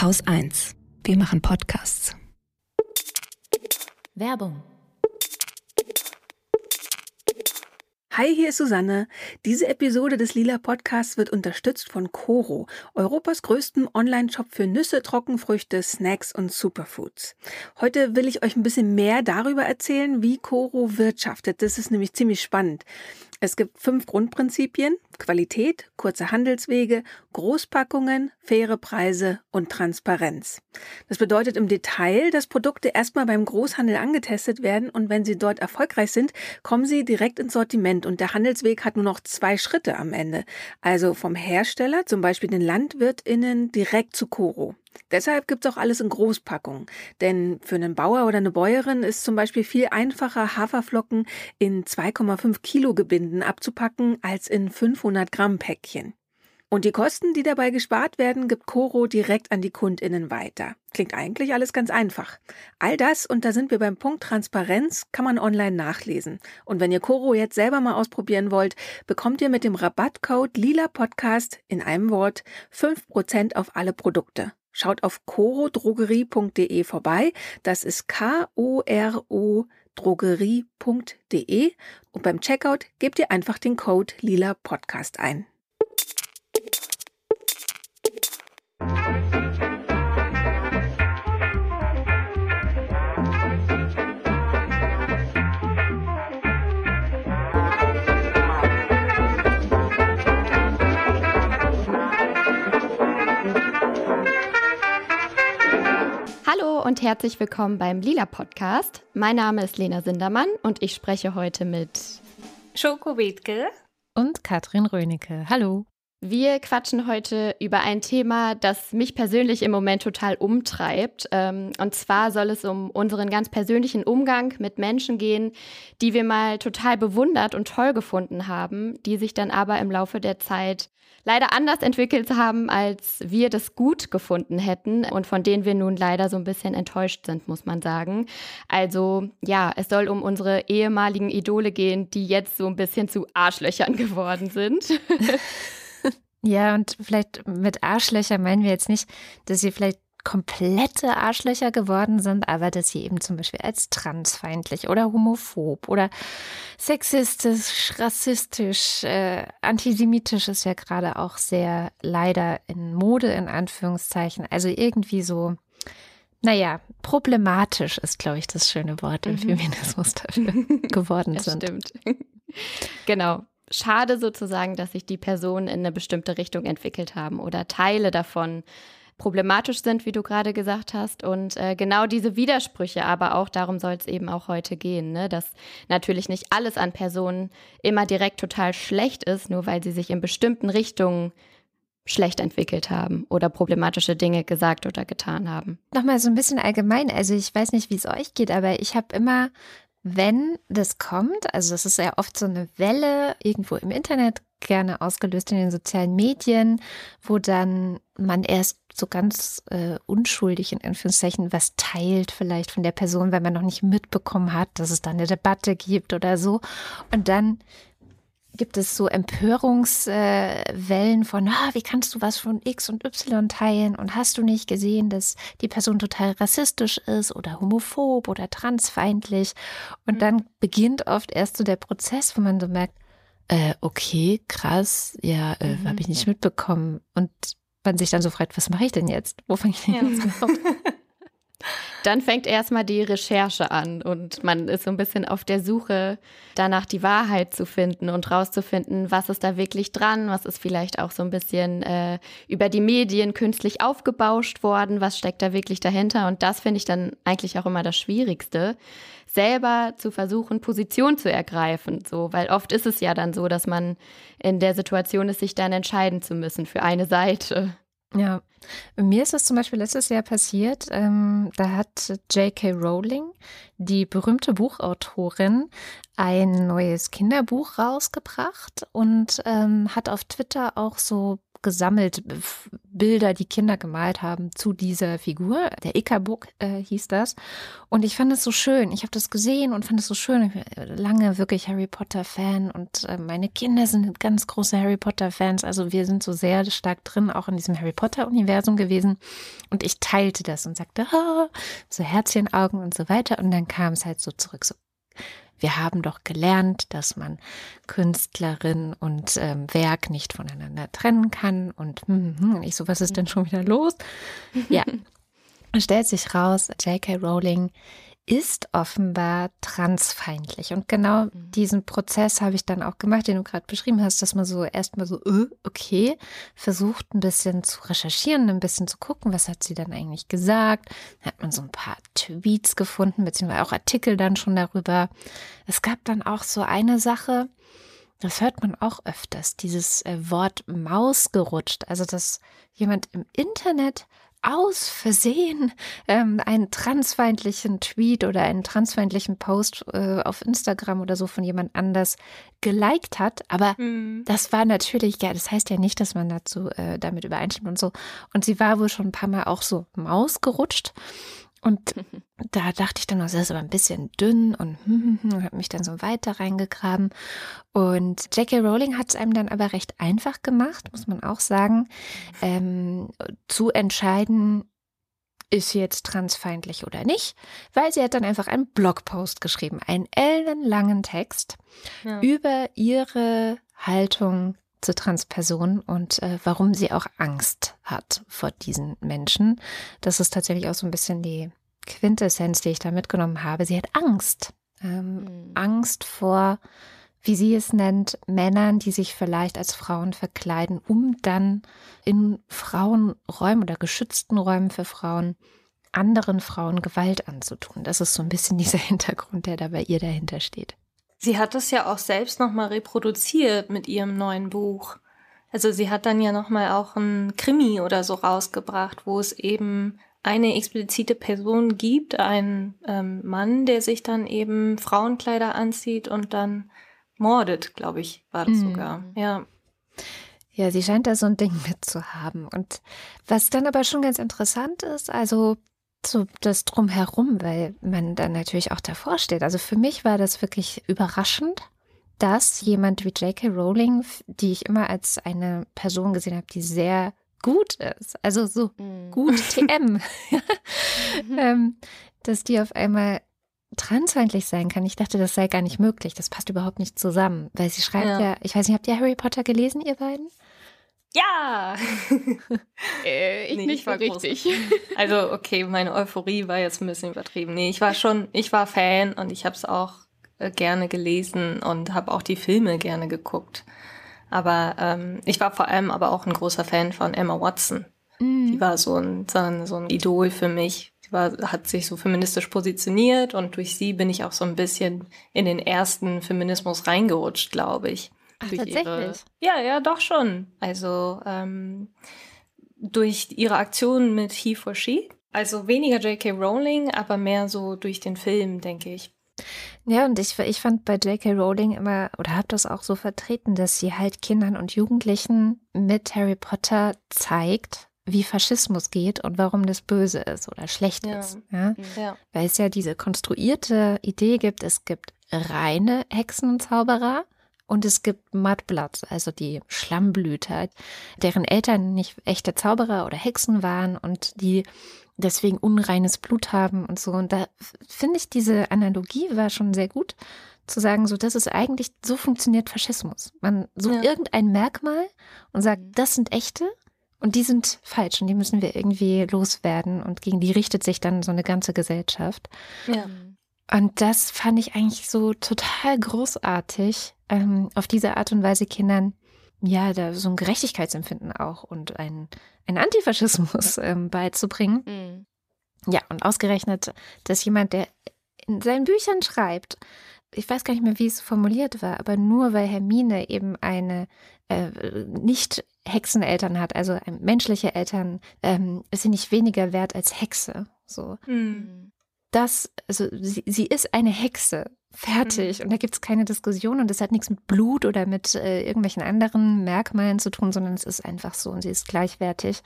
Haus 1. Wir machen Podcasts. Werbung. Hi, hier ist Susanne. Diese Episode des Lila Podcasts wird unterstützt von Coro, Europas größtem Online-Shop für Nüsse, Trockenfrüchte, Snacks und Superfoods. Heute will ich euch ein bisschen mehr darüber erzählen, wie Coro wirtschaftet. Das ist nämlich ziemlich spannend. Es gibt fünf Grundprinzipien. Qualität, kurze Handelswege, Großpackungen, faire Preise und Transparenz. Das bedeutet im Detail, dass Produkte erstmal beim Großhandel angetestet werden und wenn sie dort erfolgreich sind, kommen sie direkt ins Sortiment und der Handelsweg hat nur noch zwei Schritte am Ende. Also vom Hersteller, zum Beispiel den LandwirtInnen, direkt zu Koro. Deshalb gibt's auch alles in Großpackungen. Denn für einen Bauer oder eine Bäuerin ist zum Beispiel viel einfacher, Haferflocken in 2,5 Kilo Gebinden abzupacken als in 500 Gramm Päckchen. Und die Kosten, die dabei gespart werden, gibt Coro direkt an die KundInnen weiter. Klingt eigentlich alles ganz einfach. All das, und da sind wir beim Punkt Transparenz, kann man online nachlesen. Und wenn ihr Coro jetzt selber mal ausprobieren wollt, bekommt ihr mit dem Rabattcode Lila Podcast in einem Wort 5% auf alle Produkte. Schaut auf corodrogerie.de vorbei. Das ist K-O-R-O drogerie.de und beim Checkout gebt ihr einfach den Code Lila Podcast ein. Und herzlich willkommen beim Lila Podcast. Mein Name ist Lena Sindermann und ich spreche heute mit Schoko Bethke und Katrin Rönecke. Hallo. Wir quatschen heute über ein Thema, das mich persönlich im Moment total umtreibt. Ähm, und zwar soll es um unseren ganz persönlichen Umgang mit Menschen gehen, die wir mal total bewundert und toll gefunden haben, die sich dann aber im Laufe der Zeit leider anders entwickelt haben, als wir das gut gefunden hätten und von denen wir nun leider so ein bisschen enttäuscht sind, muss man sagen. Also ja, es soll um unsere ehemaligen Idole gehen, die jetzt so ein bisschen zu Arschlöchern geworden sind. Ja, und vielleicht mit Arschlöcher meinen wir jetzt nicht, dass sie vielleicht komplette Arschlöcher geworden sind, aber dass sie eben zum Beispiel als transfeindlich oder homophob oder sexistisch, rassistisch, äh, antisemitisch ist ja gerade auch sehr leider in Mode in Anführungszeichen. Also irgendwie so, naja, problematisch ist, glaube ich, das schöne Wort im mhm. Feminismus dafür geworden das sind. Stimmt. genau schade sozusagen, dass sich die Personen in eine bestimmte Richtung entwickelt haben oder Teile davon problematisch sind, wie du gerade gesagt hast. Und äh, genau diese Widersprüche, aber auch darum soll es eben auch heute gehen, ne? dass natürlich nicht alles an Personen immer direkt total schlecht ist, nur weil sie sich in bestimmten Richtungen schlecht entwickelt haben oder problematische Dinge gesagt oder getan haben. Nochmal so ein bisschen allgemein. Also ich weiß nicht, wie es euch geht, aber ich habe immer wenn das kommt, also das ist ja oft so eine Welle irgendwo im Internet, gerne ausgelöst in den sozialen Medien, wo dann man erst so ganz äh, unschuldig in Anführungszeichen was teilt, vielleicht von der Person, weil man noch nicht mitbekommen hat, dass es da eine Debatte gibt oder so. Und dann gibt es so Empörungswellen äh, von, ah, wie kannst du was von X und Y teilen und hast du nicht gesehen, dass die Person total rassistisch ist oder homophob oder transfeindlich? Und dann beginnt oft erst so der Prozess, wo man so merkt, äh, okay, krass, ja, äh, mhm. habe ich nicht mitbekommen. Und man sich dann so fragt, was mache ich denn jetzt? Wo fange ich denn jetzt an? Dann fängt erstmal die Recherche an und man ist so ein bisschen auf der Suche danach, die Wahrheit zu finden und rauszufinden, was ist da wirklich dran, was ist vielleicht auch so ein bisschen äh, über die Medien künstlich aufgebauscht worden, was steckt da wirklich dahinter. Und das finde ich dann eigentlich auch immer das Schwierigste, selber zu versuchen, Position zu ergreifen. So, weil oft ist es ja dann so, dass man in der Situation ist, sich dann entscheiden zu müssen für eine Seite. Ja, mir ist das zum Beispiel letztes Jahr passiert. Ähm, da hat J.K. Rowling, die berühmte Buchautorin, ein neues Kinderbuch rausgebracht und ähm, hat auf Twitter auch so gesammelt Bilder, die Kinder gemalt haben zu dieser Figur. Der Ickerbook äh, hieß das. Und ich fand es so schön. Ich habe das gesehen und fand es so schön. Ich bin lange wirklich Harry Potter-Fan und äh, meine Kinder sind ganz große Harry Potter-Fans. Also wir sind so sehr stark drin, auch in diesem Harry Potter-Universum gewesen. Und ich teilte das und sagte, oh, so Herzchenaugen und so weiter. Und dann kam es halt so zurück, so wir haben doch gelernt, dass man Künstlerin und ähm, Werk nicht voneinander trennen kann. Und, hm, hm, und ich so, was ist denn schon wieder los? Ja, stellt sich raus, J.K. Rowling ist offenbar transfeindlich. Und genau mhm. diesen Prozess habe ich dann auch gemacht, den du gerade beschrieben hast, dass man so erstmal so, äh, okay, versucht ein bisschen zu recherchieren, ein bisschen zu gucken, was hat sie dann eigentlich gesagt. Dann hat man so ein paar Tweets gefunden, beziehungsweise auch Artikel dann schon darüber. Es gab dann auch so eine Sache, das hört man auch öfters, dieses äh, Wort Maus gerutscht. Also, dass jemand im Internet aus Versehen ähm, einen transfeindlichen Tweet oder einen transfeindlichen Post äh, auf Instagram oder so von jemand anders geliked hat. Aber mhm. das war natürlich, ja, das heißt ja nicht, dass man dazu äh, damit übereinstimmt und so. Und sie war wohl schon ein paar Mal auch so Maus gerutscht. Und da dachte ich dann, das ist aber ein bisschen dünn und, hm, hm, hm, habe mich dann so weiter reingegraben. Und J.K. Rowling hat es einem dann aber recht einfach gemacht, muss man auch sagen, ähm, zu entscheiden, ist sie jetzt transfeindlich oder nicht, weil sie hat dann einfach einen Blogpost geschrieben, einen ellenlangen Text ja. über ihre Haltung zu Transpersonen und äh, warum sie auch Angst hat vor diesen Menschen. Das ist tatsächlich auch so ein bisschen die Quintessenz, die ich da mitgenommen habe. Sie hat Angst. Ähm, mhm. Angst vor, wie sie es nennt, Männern, die sich vielleicht als Frauen verkleiden, um dann in Frauenräumen oder geschützten Räumen für Frauen anderen Frauen Gewalt anzutun. Das ist so ein bisschen dieser Hintergrund, der da bei ihr dahinter steht. Sie hat das ja auch selbst nochmal reproduziert mit ihrem neuen Buch. Also sie hat dann ja nochmal auch ein Krimi oder so rausgebracht, wo es eben eine explizite Person gibt, einen ähm, Mann, der sich dann eben Frauenkleider anzieht und dann mordet, glaube ich, war das mhm. sogar. Ja. Ja, sie scheint da so ein Ding mitzuhaben. Und was dann aber schon ganz interessant ist, also so das drumherum, weil man dann natürlich auch davor steht. Also für mich war das wirklich überraschend, dass jemand wie J.K. Rowling, die ich immer als eine Person gesehen habe, die sehr gut ist, also so mhm. gut TM, ähm, dass die auf einmal transfeindlich sein kann. Ich dachte, das sei gar nicht möglich. Das passt überhaupt nicht zusammen, weil sie schreibt ja, ja ich weiß nicht, habt ihr Harry Potter gelesen, ihr beiden? Ja! äh, ich nee, nicht ich war richtig. Also, okay, meine Euphorie war jetzt ein bisschen übertrieben. Nee, ich war schon, ich war Fan und ich habe es auch äh, gerne gelesen und habe auch die Filme gerne geguckt. Aber ähm, ich war vor allem aber auch ein großer Fan von Emma Watson. Mhm. Die war so ein, so ein, so ein Idol für mich. Sie war, hat sich so feministisch positioniert und durch sie bin ich auch so ein bisschen in den ersten Feminismus reingerutscht, glaube ich. Ach, tatsächlich? Ihre, ja, ja, doch schon. Also ähm, durch ihre Aktion mit He for She. Also weniger J.K. Rowling, aber mehr so durch den Film, denke ich. Ja, und ich, ich fand bei J.K. Rowling immer, oder habe das auch so vertreten, dass sie halt Kindern und Jugendlichen mit Harry Potter zeigt, wie Faschismus geht und warum das böse ist oder schlecht ja. ist. Ja? ja? Weil es ja diese konstruierte Idee gibt, es gibt reine Hexen und Zauberer und es gibt Mudbloods, also die Schlammblüter, deren Eltern nicht echte Zauberer oder Hexen waren und die deswegen unreines Blut haben und so. Und da finde ich diese Analogie war schon sehr gut, zu sagen, so, das ist eigentlich, so funktioniert Faschismus. Man sucht ja. irgendein Merkmal und sagt, mhm. das sind echte und die sind falsch und die müssen wir irgendwie loswerden und gegen die richtet sich dann so eine ganze Gesellschaft. Ja. Und das fand ich eigentlich so total großartig, ähm, auf diese Art und Weise Kindern ja da so ein Gerechtigkeitsempfinden auch und ein, ein Antifaschismus ähm, beizubringen. Mhm. Ja, und ausgerechnet, dass jemand, der in seinen Büchern schreibt, ich weiß gar nicht mehr, wie es formuliert war, aber nur weil Hermine eben eine äh, nicht Hexeneltern hat, also menschliche Eltern, ähm, ist sie nicht weniger wert als Hexe. So. Mhm das, also sie, sie ist eine Hexe. Fertig. Mhm. Und da gibt es keine Diskussion und das hat nichts mit Blut oder mit äh, irgendwelchen anderen Merkmalen zu tun, sondern es ist einfach so und sie ist gleichwertig.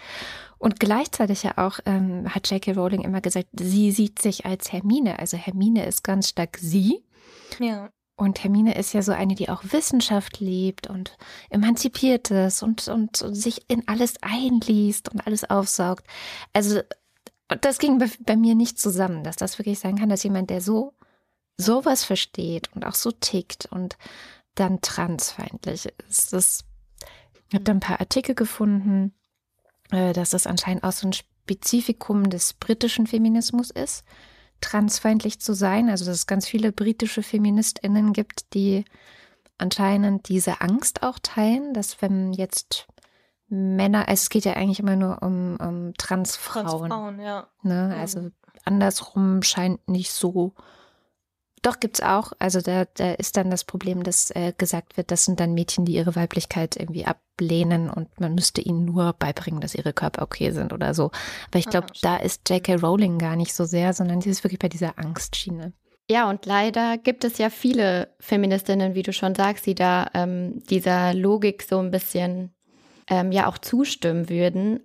Und gleichzeitig ja auch ähm, hat J.K. Rowling immer gesagt, sie sieht sich als Hermine. Also Hermine ist ganz stark sie. Ja. Und Hermine ist ja so eine, die auch Wissenschaft liebt und emanzipiert ist und, und sich in alles einliest und alles aufsaugt. Also das ging bei, bei mir nicht zusammen, dass das wirklich sein kann, dass jemand, der so sowas versteht und auch so tickt und dann transfeindlich ist. Das, ich habe da ein paar Artikel gefunden, äh, dass das anscheinend auch so ein Spezifikum des britischen Feminismus ist transfeindlich zu sein. Also dass es ganz viele britische Feministinnen gibt, die anscheinend diese Angst auch teilen, dass wenn jetzt Männer, also es geht ja eigentlich immer nur um, um Transfrauen. Transfrauen, ja. Ne? Also andersrum scheint nicht so doch, gibt es auch. Also da, da ist dann das Problem, dass äh, gesagt wird, das sind dann Mädchen, die ihre Weiblichkeit irgendwie ablehnen und man müsste ihnen nur beibringen, dass ihre Körper okay sind oder so. Aber ich glaube, ah, da ist J.K. Rowling gar nicht so sehr, sondern sie ist wirklich bei dieser Angstschiene. Ja, und leider gibt es ja viele Feministinnen, wie du schon sagst, die da ähm, dieser Logik so ein bisschen ähm, ja auch zustimmen würden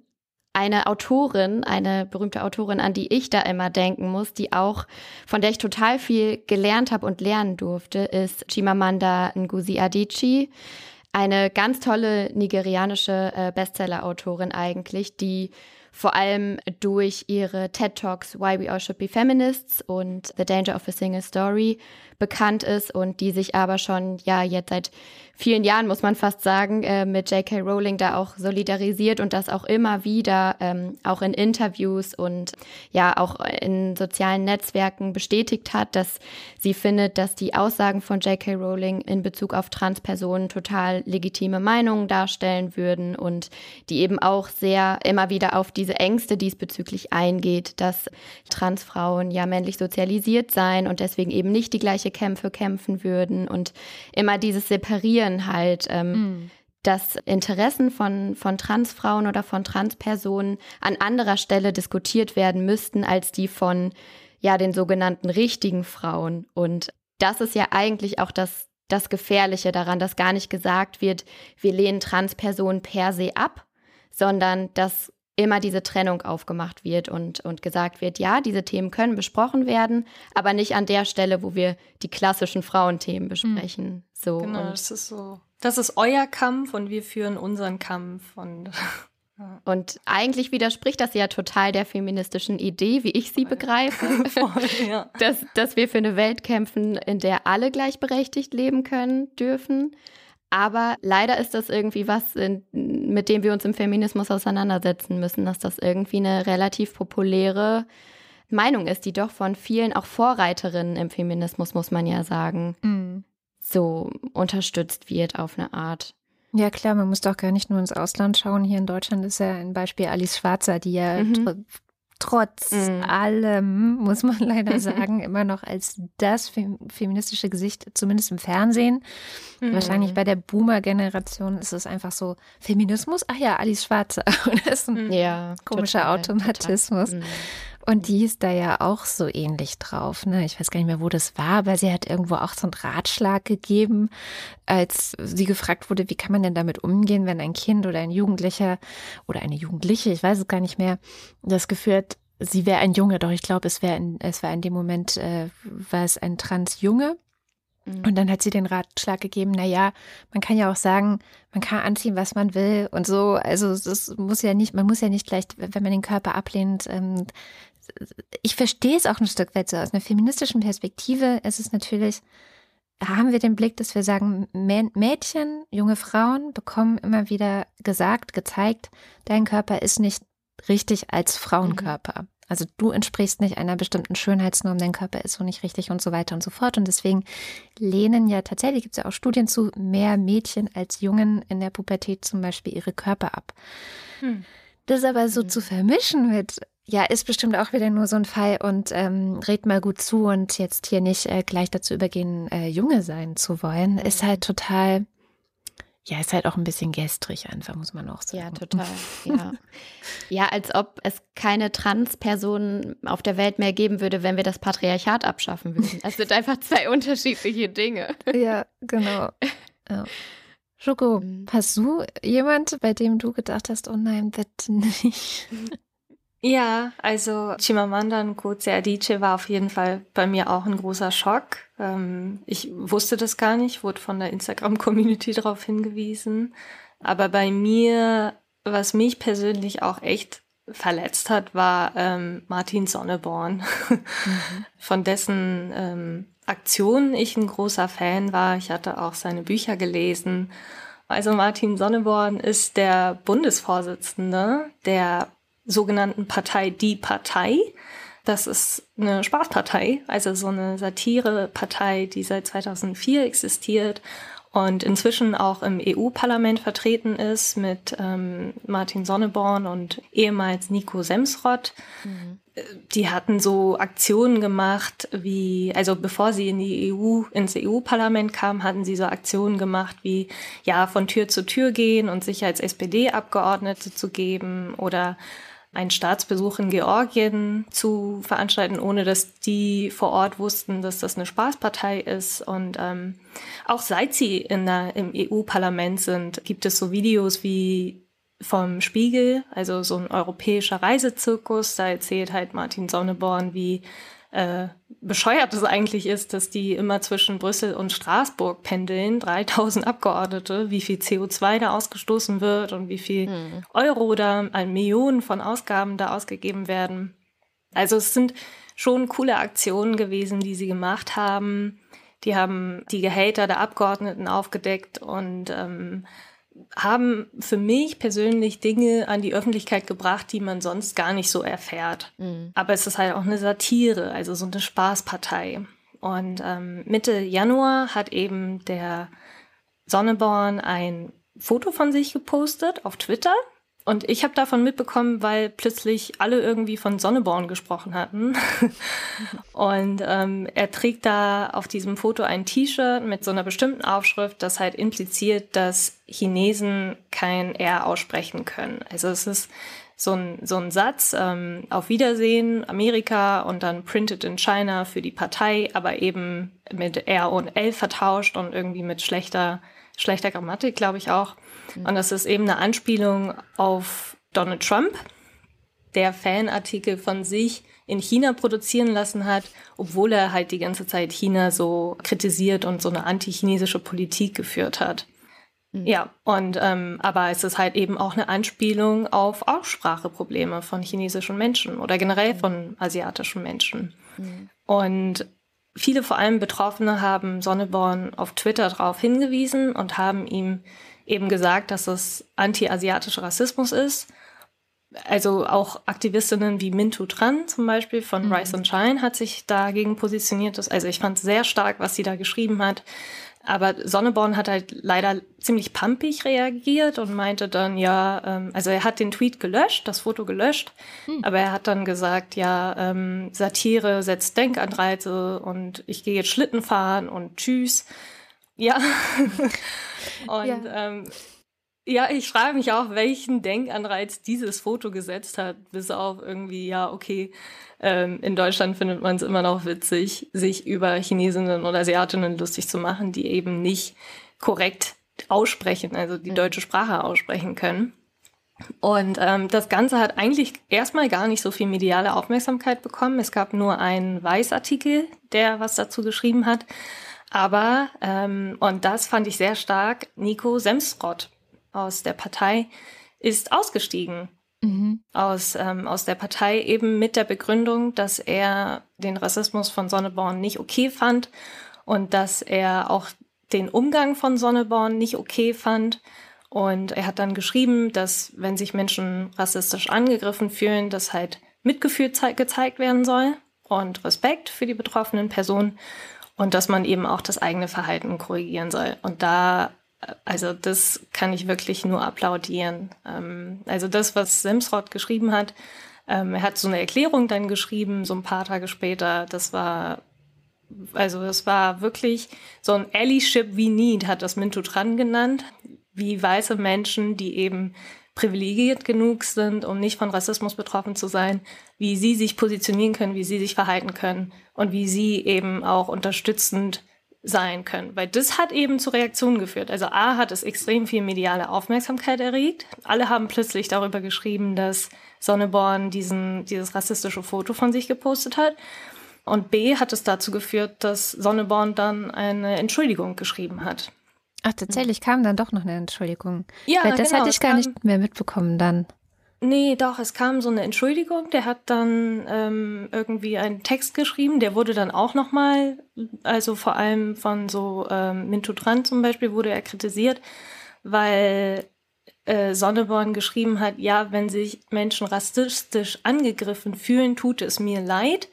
eine Autorin, eine berühmte Autorin, an die ich da immer denken muss, die auch, von der ich total viel gelernt habe und lernen durfte, ist Chimamanda Ngozi Adichie. Eine ganz tolle nigerianische äh, Bestseller-Autorin eigentlich, die vor allem durch ihre TED Talks Why We All Should Be Feminists und The Danger of a Single Story bekannt ist und die sich aber schon ja jetzt seit vielen Jahren, muss man fast sagen, äh, mit J.K. Rowling da auch solidarisiert und das auch immer wieder ähm, auch in Interviews und ja auch in sozialen Netzwerken bestätigt hat, dass sie findet, dass die Aussagen von J.K. Rowling in Bezug auf Transpersonen total legitime Meinungen darstellen würden und die eben auch sehr immer wieder auf diese Ängste diesbezüglich eingeht, dass Transfrauen ja männlich sozialisiert seien und deswegen eben nicht die gleiche Kämpfe kämpfen würden und immer dieses Separieren halt. Ähm, mhm dass Interessen von, von Transfrauen oder von Transpersonen an anderer Stelle diskutiert werden müssten als die von ja den sogenannten richtigen Frauen. Und das ist ja eigentlich auch das, das Gefährliche daran, dass gar nicht gesagt wird, wir lehnen Transpersonen per se ab, sondern dass immer diese Trennung aufgemacht wird und, und gesagt wird, ja, diese Themen können besprochen werden, aber nicht an der Stelle, wo wir die klassischen Frauenthemen besprechen. Mhm. So, genau, das ist so. Das ist euer Kampf und wir führen unseren Kampf und Und eigentlich widerspricht das ja total der feministischen Idee, wie ich sie begreife, Voll, ja. dass, dass wir für eine Welt kämpfen, in der alle gleichberechtigt leben können, dürfen. Aber leider ist das irgendwie was, mit dem wir uns im Feminismus auseinandersetzen müssen, dass das irgendwie eine relativ populäre Meinung ist, die doch von vielen auch Vorreiterinnen im Feminismus, muss man ja sagen, mhm. so unterstützt wird auf eine Art. Ja, klar, man muss doch gar nicht nur ins Ausland schauen. Hier in Deutschland ist ja ein Beispiel Alice Schwarzer, die ja mhm trotz mhm. allem, muss man leider sagen, immer noch als das feministische Gesicht, zumindest im Fernsehen. Mhm. Wahrscheinlich bei der Boomer-Generation ist es einfach so, Feminismus, ach ja, Alice Schwarzer. das ist ein ja, komischer total, Automatismus. Total. Und die ist da ja auch so ähnlich drauf. Ne? Ich weiß gar nicht mehr, wo das war, aber sie hat irgendwo auch so einen Ratschlag gegeben, als sie gefragt wurde, wie kann man denn damit umgehen, wenn ein Kind oder ein Jugendlicher oder eine Jugendliche, ich weiß es gar nicht mehr, das Gefühl hat, sie wäre ein Junge, doch ich glaube, es es war in dem Moment, äh, war es ein Transjunge. Mhm. Und dann hat sie den Ratschlag gegeben, na ja, man kann ja auch sagen, man kann anziehen, was man will und so. Also das muss ja nicht, man muss ja nicht gleich, wenn man den Körper ablehnt, ähm, ich verstehe es auch ein Stück weit so. Aus einer feministischen Perspektive ist es natürlich, haben wir den Blick, dass wir sagen, Mädchen, junge Frauen bekommen immer wieder gesagt, gezeigt, dein Körper ist nicht richtig als Frauenkörper. Mhm. Also du entsprichst nicht einer bestimmten Schönheitsnorm, dein Körper ist so nicht richtig und so weiter und so fort. Und deswegen lehnen ja tatsächlich, gibt es ja auch Studien zu, mehr Mädchen als Jungen in der Pubertät zum Beispiel ihre Körper ab. Hm. Das aber so hm. zu vermischen mit ja, ist bestimmt auch wieder nur so ein Fall und ähm, red mal gut zu und jetzt hier nicht äh, gleich dazu übergehen, äh, Junge sein zu wollen, ist halt total, ja, ist halt auch ein bisschen gestrig einfach, muss man auch sagen. Ja, total. ja. Ja, als ob es keine Transpersonen auf der Welt mehr geben würde, wenn wir das Patriarchat abschaffen würden. Es sind einfach zwei unterschiedliche Dinge. Ja, genau. Ja. Schoko, mhm. hast du jemand, bei dem du gedacht hast, oh nein, bitte nicht? Ja, also Chimamanda Ngozi Adichie war auf jeden Fall bei mir auch ein großer Schock. Ähm, ich wusste das gar nicht, wurde von der Instagram-Community darauf hingewiesen. Aber bei mir, was mich persönlich auch echt verletzt hat, war ähm, Martin Sonneborn, mhm. von dessen ähm, Aktionen ich ein großer Fan war. Ich hatte auch seine Bücher gelesen. Also Martin Sonneborn ist der Bundesvorsitzende der sogenannten Partei Die Partei. Das ist eine Spaßpartei, also so eine Satirepartei, die seit 2004 existiert und inzwischen auch im EU-Parlament vertreten ist mit ähm, Martin Sonneborn und ehemals Nico Semsrott. Mhm. Die hatten so Aktionen gemacht, wie, also bevor sie in die EU, ins EU-Parlament kamen, hatten sie so Aktionen gemacht wie, ja, von Tür zu Tür gehen und sich als SPD-Abgeordnete zu geben oder einen Staatsbesuch in Georgien zu veranstalten, ohne dass die vor Ort wussten, dass das eine Spaßpartei ist. Und ähm, auch seit sie in der, im EU-Parlament sind, gibt es so Videos wie vom Spiegel, also so ein europäischer Reisezirkus. Da erzählt halt Martin Sonneborn, wie äh, bescheuert es eigentlich ist, dass die immer zwischen Brüssel und Straßburg pendeln, 3000 Abgeordnete, wie viel CO2 da ausgestoßen wird und wie viel mhm. Euro da, an Millionen von Ausgaben da ausgegeben werden. Also es sind schon coole Aktionen gewesen, die sie gemacht haben. Die haben die Gehälter der Abgeordneten aufgedeckt und ähm, haben für mich persönlich Dinge an die Öffentlichkeit gebracht, die man sonst gar nicht so erfährt. Mhm. Aber es ist halt auch eine Satire, also so eine Spaßpartei. Und ähm, Mitte Januar hat eben der Sonneborn ein Foto von sich gepostet auf Twitter und ich habe davon mitbekommen, weil plötzlich alle irgendwie von Sonneborn gesprochen hatten. und ähm, er trägt da auf diesem Foto ein T-Shirt mit so einer bestimmten Aufschrift, das halt impliziert, dass Chinesen kein R aussprechen können. Also es ist so ein, so ein Satz, ähm, auf Wiedersehen, Amerika und dann Printed in China für die Partei, aber eben mit R und L vertauscht und irgendwie mit schlechter, schlechter Grammatik, glaube ich auch. Mhm. Und das ist eben eine Anspielung auf Donald Trump, der Fanartikel von sich in China produzieren lassen hat, obwohl er halt die ganze Zeit China so kritisiert und so eine anti-chinesische Politik geführt hat. Mhm. Ja, und ähm, aber es ist halt eben auch eine Anspielung auf Ausspracheprobleme von chinesischen Menschen oder generell mhm. von asiatischen Menschen. Mhm. Und viele, vor allem Betroffene, haben Sonneborn auf Twitter darauf hingewiesen und haben ihm eben gesagt, dass es anti-asiatischer Rassismus ist. Also auch Aktivistinnen wie Mintu Tran zum Beispiel von mhm. Rise and Shine hat sich dagegen positioniert. Also ich fand sehr stark, was sie da geschrieben hat. Aber Sonneborn hat halt leider ziemlich pumpig reagiert und meinte dann, ja, ähm, also er hat den Tweet gelöscht, das Foto gelöscht, hm. aber er hat dann gesagt, ja, ähm, Satire setzt Denkanreize und ich gehe jetzt Schlitten fahren und tschüss. Ja. Und ja. Ähm, ja, ich frage mich auch, welchen Denkanreiz dieses Foto gesetzt hat, bis auf irgendwie, ja, okay, ähm, in Deutschland findet man es immer noch witzig, sich über Chinesinnen oder Asiatinnen lustig zu machen, die eben nicht korrekt aussprechen, also die mhm. deutsche Sprache aussprechen können. Und ähm, das Ganze hat eigentlich erstmal gar nicht so viel mediale Aufmerksamkeit bekommen. Es gab nur einen Weißartikel, der was dazu geschrieben hat. Aber, ähm, und das fand ich sehr stark, Nico Semsrott aus der Partei ist ausgestiegen. Mhm. Aus, ähm, aus der Partei eben mit der Begründung, dass er den Rassismus von Sonneborn nicht okay fand und dass er auch den Umgang von Sonneborn nicht okay fand. Und er hat dann geschrieben, dass wenn sich Menschen rassistisch angegriffen fühlen, dass halt Mitgefühl gezeigt werden soll und Respekt für die betroffenen Personen und dass man eben auch das eigene Verhalten korrigieren soll. Und da, also das kann ich wirklich nur applaudieren. Ähm, also das, was Semsrott geschrieben hat, ähm, er hat so eine Erklärung dann geschrieben, so ein paar Tage später. Das war, also das war wirklich so ein Allyship we need, hat das Minto Tran genannt, wie weiße Menschen, die eben privilegiert genug sind, um nicht von Rassismus betroffen zu sein, wie sie sich positionieren können, wie sie sich verhalten können und wie sie eben auch unterstützend sein können. Weil das hat eben zu Reaktionen geführt. Also A hat es extrem viel mediale Aufmerksamkeit erregt. Alle haben plötzlich darüber geschrieben, dass Sonneborn diesen, dieses rassistische Foto von sich gepostet hat. Und B hat es dazu geführt, dass Sonneborn dann eine Entschuldigung geschrieben hat. Ach, tatsächlich kam dann doch noch eine Entschuldigung. Ja, Weil das genau, hatte ich gar kam- nicht mehr mitbekommen dann. Nee, doch, es kam so eine Entschuldigung. Der hat dann ähm, irgendwie einen Text geschrieben. Der wurde dann auch nochmal, also vor allem von so ähm, Mintu Tran zum Beispiel, wurde er kritisiert, weil äh, Sonneborn geschrieben hat, ja, wenn sich Menschen rassistisch angegriffen fühlen, tut es mir leid,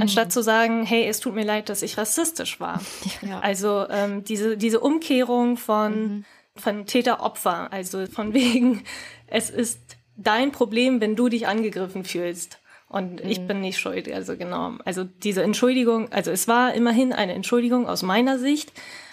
anstatt zu sagen, hey, es tut mir leid, dass ich rassistisch war. Ja. Also ähm, diese, diese Umkehrung von, von Täter-Opfer, also von wegen, es ist dein Problem, wenn du dich angegriffen fühlst. Und ich bin nicht schuld, also genau. Also diese Entschuldigung, also es war immerhin eine Entschuldigung aus meiner Sicht,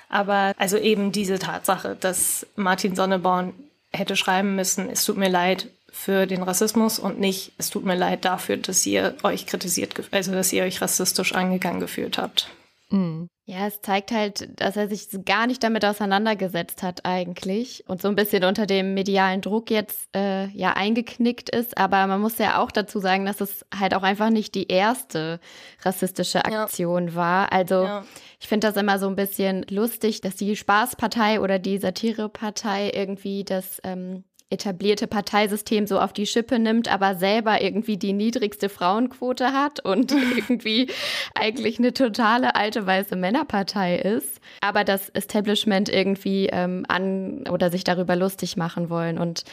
aber also eben diese Tatsache, dass Martin Sonneborn hätte schreiben müssen, es tut mir leid für den Rassismus und nicht, es tut mir leid dafür, dass ihr euch kritisiert, also dass ihr euch rassistisch angegangen gefühlt habt. Mhm. Ja, es zeigt halt, dass er sich gar nicht damit auseinandergesetzt hat eigentlich und so ein bisschen unter dem medialen Druck jetzt äh, ja eingeknickt ist. Aber man muss ja auch dazu sagen, dass es halt auch einfach nicht die erste rassistische Ja. Aktion war. Also Ja. ich finde das immer so ein bisschen lustig, dass die Spaßpartei oder die Satirepartei irgendwie das ähm, etablierte Parteisystem so auf die Schippe nimmt, aber selber irgendwie die niedrigste Frauenquote hat und irgendwie eigentlich eine totale alte weiße Männerpartei ist, aber das Establishment irgendwie ähm, an oder sich darüber lustig machen wollen. Und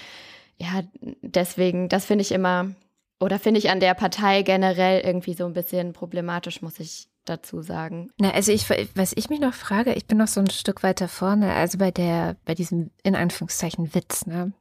ja, deswegen, das finde ich immer, oder finde ich an der Partei generell irgendwie so ein bisschen problematisch, muss ich dazu sagen. Na, also ich, was ich mich noch frage, ich bin noch so ein Stück weiter vorne, also bei der, bei diesem in Anführungszeichen Witz, ne?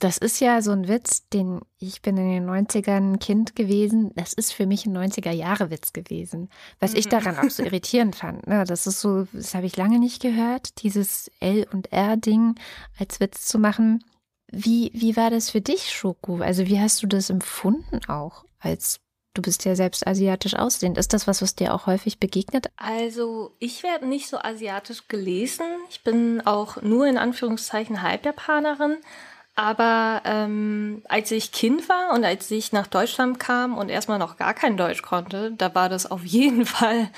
Das ist ja so ein Witz, den ich bin in den 90ern ein Kind gewesen. Das ist für mich ein 90er-Jahre-Witz gewesen. Was ich daran auch so irritierend fand. Ne? Das ist so, das habe ich lange nicht gehört, dieses L und R-Ding als Witz zu machen. Wie, wie war das für dich, Schoko? Also wie hast du das empfunden auch als Du bist ja selbst asiatisch aussehend. Ist das was, was dir auch häufig begegnet? Also, ich werde nicht so asiatisch gelesen. Ich bin auch nur in Anführungszeichen Halbjapanerin. Aber ähm, als ich Kind war und als ich nach Deutschland kam und erstmal noch gar kein Deutsch konnte, da war das auf jeden Fall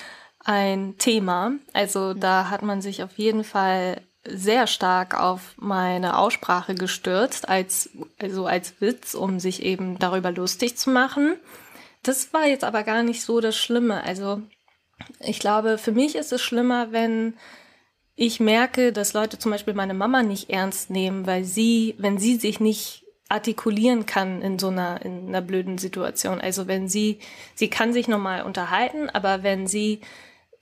ein Thema. Also da hat man sich auf jeden Fall sehr stark auf meine Aussprache gestürzt, als, also als Witz, um sich eben darüber lustig zu machen. Das war jetzt aber gar nicht so das Schlimme. Also ich glaube, für mich ist es schlimmer, wenn ich merke, dass Leute zum Beispiel meine Mama nicht ernst nehmen, weil sie, wenn sie sich nicht artikulieren kann in so einer, in einer blöden Situation. Also wenn sie, sie kann sich normal unterhalten, aber wenn sie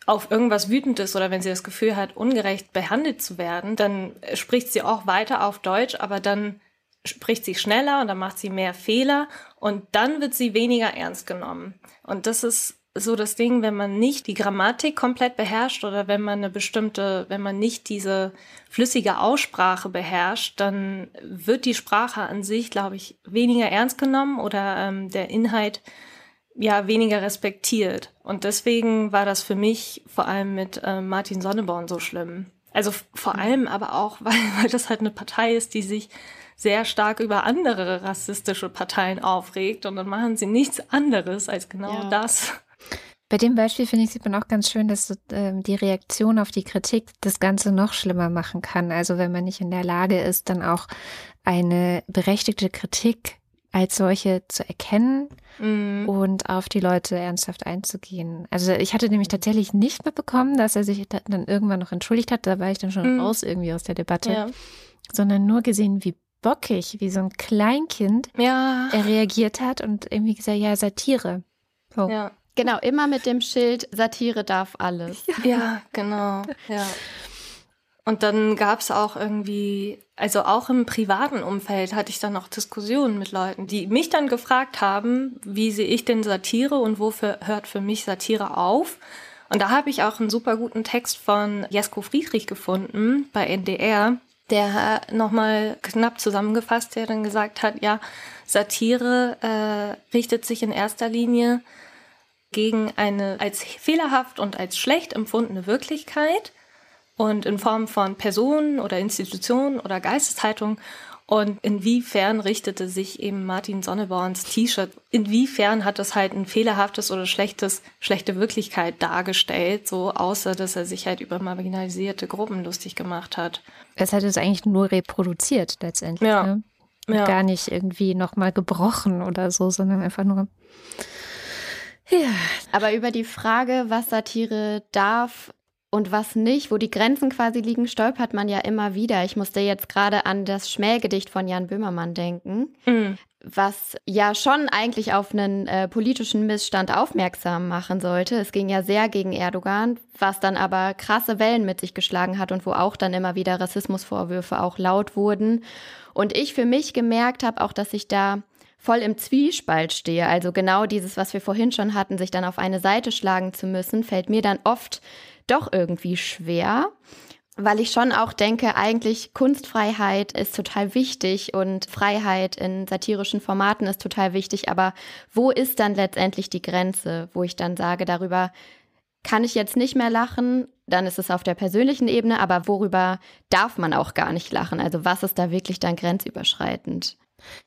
auf irgendwas wütend ist oder wenn sie das Gefühl hat, ungerecht behandelt zu werden, dann spricht sie auch weiter auf Deutsch, aber dann spricht sie schneller und dann macht sie mehr Fehler und dann wird sie weniger ernst genommen. Und das ist so das Ding, wenn man nicht die Grammatik komplett beherrscht oder wenn man eine bestimmte, wenn man nicht diese flüssige Aussprache beherrscht, dann wird die Sprache an sich, glaube ich, weniger ernst genommen oder ähm, der Inhalt ja weniger respektiert. Und deswegen war das für mich vor allem mit ähm, Martin Sonneborn so schlimm. Also vor allem aber auch, weil, weil das halt eine Partei ist, die sich sehr stark über andere rassistische Parteien aufregt und dann machen sie nichts anderes als genau Ja. das. Bei dem Beispiel finde ich, sieht man auch ganz schön, dass ähm, die Reaktion auf die Kritik das Ganze noch schlimmer machen kann. Also wenn man nicht in der Lage ist, dann auch eine berechtigte Kritik als solche zu erkennen Mhm. und auf die Leute ernsthaft einzugehen. Also ich hatte nämlich tatsächlich nicht mitbekommen, dass er sich da- dann irgendwann noch entschuldigt hat. Da war ich dann schon Mhm. raus irgendwie aus der Debatte, Ja. sondern nur gesehen, wie bockig, wie so ein Kleinkind Ja. er reagiert hat und irgendwie gesagt, ja, Satire. So. ja. Genau, immer mit dem Schild, Satire darf alles. Ja, genau. Ja. Und dann gab es auch irgendwie, also auch im privaten Umfeld hatte ich dann noch Diskussionen mit Leuten, die mich dann gefragt haben, wie sehe ich denn Satire und wofür hört für mich Satire auf? Und da habe ich auch einen super guten Text von Jesko Friedrich gefunden bei NDR. der nochmal knapp zusammengefasst, der dann gesagt hat, ja, Satire äh, richtet sich in erster Linie gegen eine als fehlerhaft und als schlecht empfundene Wirklichkeit und in Form von Personen oder Institutionen oder Geisteshaltung. Und inwiefern richtete sich eben Martin Sonneborns T-Shirt, inwiefern hat das halt ein fehlerhaftes oder schlechtes, schlechte Wirklichkeit dargestellt, so außer dass er sich halt über marginalisierte Gruppen lustig gemacht hat. Es hat es eigentlich nur reproduziert letztendlich. Ja. Ne? Ja. Gar nicht irgendwie nochmal gebrochen oder so, sondern einfach nur. Ja. Aber über die Frage, was Satire darf und was nicht, wo die Grenzen quasi liegen, stolpert man ja immer wieder. Ich musste jetzt gerade an das Schmähgedicht von Jan Böhmermann denken, Mhm. was ja schon eigentlich auf einen äh, politischen Missstand aufmerksam machen sollte. Es ging ja sehr gegen Erdogan, was dann aber krasse Wellen mit sich geschlagen hat und wo auch dann immer wieder Rassismusvorwürfe auch laut wurden. Und ich für mich gemerkt habe auch, dass ich da voll im Zwiespalt stehe. Also genau dieses, was wir vorhin schon hatten, sich dann auf eine Seite schlagen zu müssen, fällt mir dann oft doch irgendwie schwer, weil ich schon auch denke, eigentlich Kunstfreiheit ist total wichtig und Freiheit in satirischen Formaten ist total wichtig, aber wo ist dann letztendlich die Grenze, wo ich dann sage, darüber kann ich jetzt nicht mehr lachen, dann ist es auf der persönlichen Ebene, aber worüber darf man auch gar nicht lachen? Also was ist da wirklich dann grenzüberschreitend?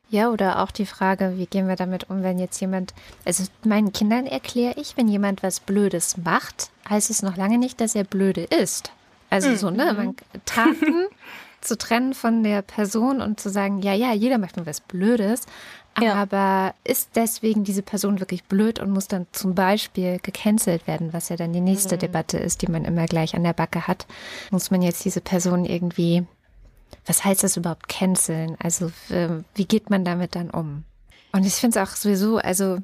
Ja, oder auch die Frage, wie gehen wir damit um, wenn jetzt jemand, also meinen Kindern erkläre ich, wenn jemand was Blödes macht, heißt es noch lange nicht, dass er blöde ist. Also so, ne, man, Taten zu trennen von der Person und zu sagen, ja, ja, jeder macht mal was Blödes, Ja. aber ist deswegen diese Person wirklich blöd und muss dann zum Beispiel gecancelt werden, was ja dann die nächste Debatte ist, die man immer gleich an der Backe hat, muss man jetzt diese Person irgendwie was heißt das überhaupt canceln? Also ähm, wie geht man damit dann um? Und ich finde es auch sowieso, also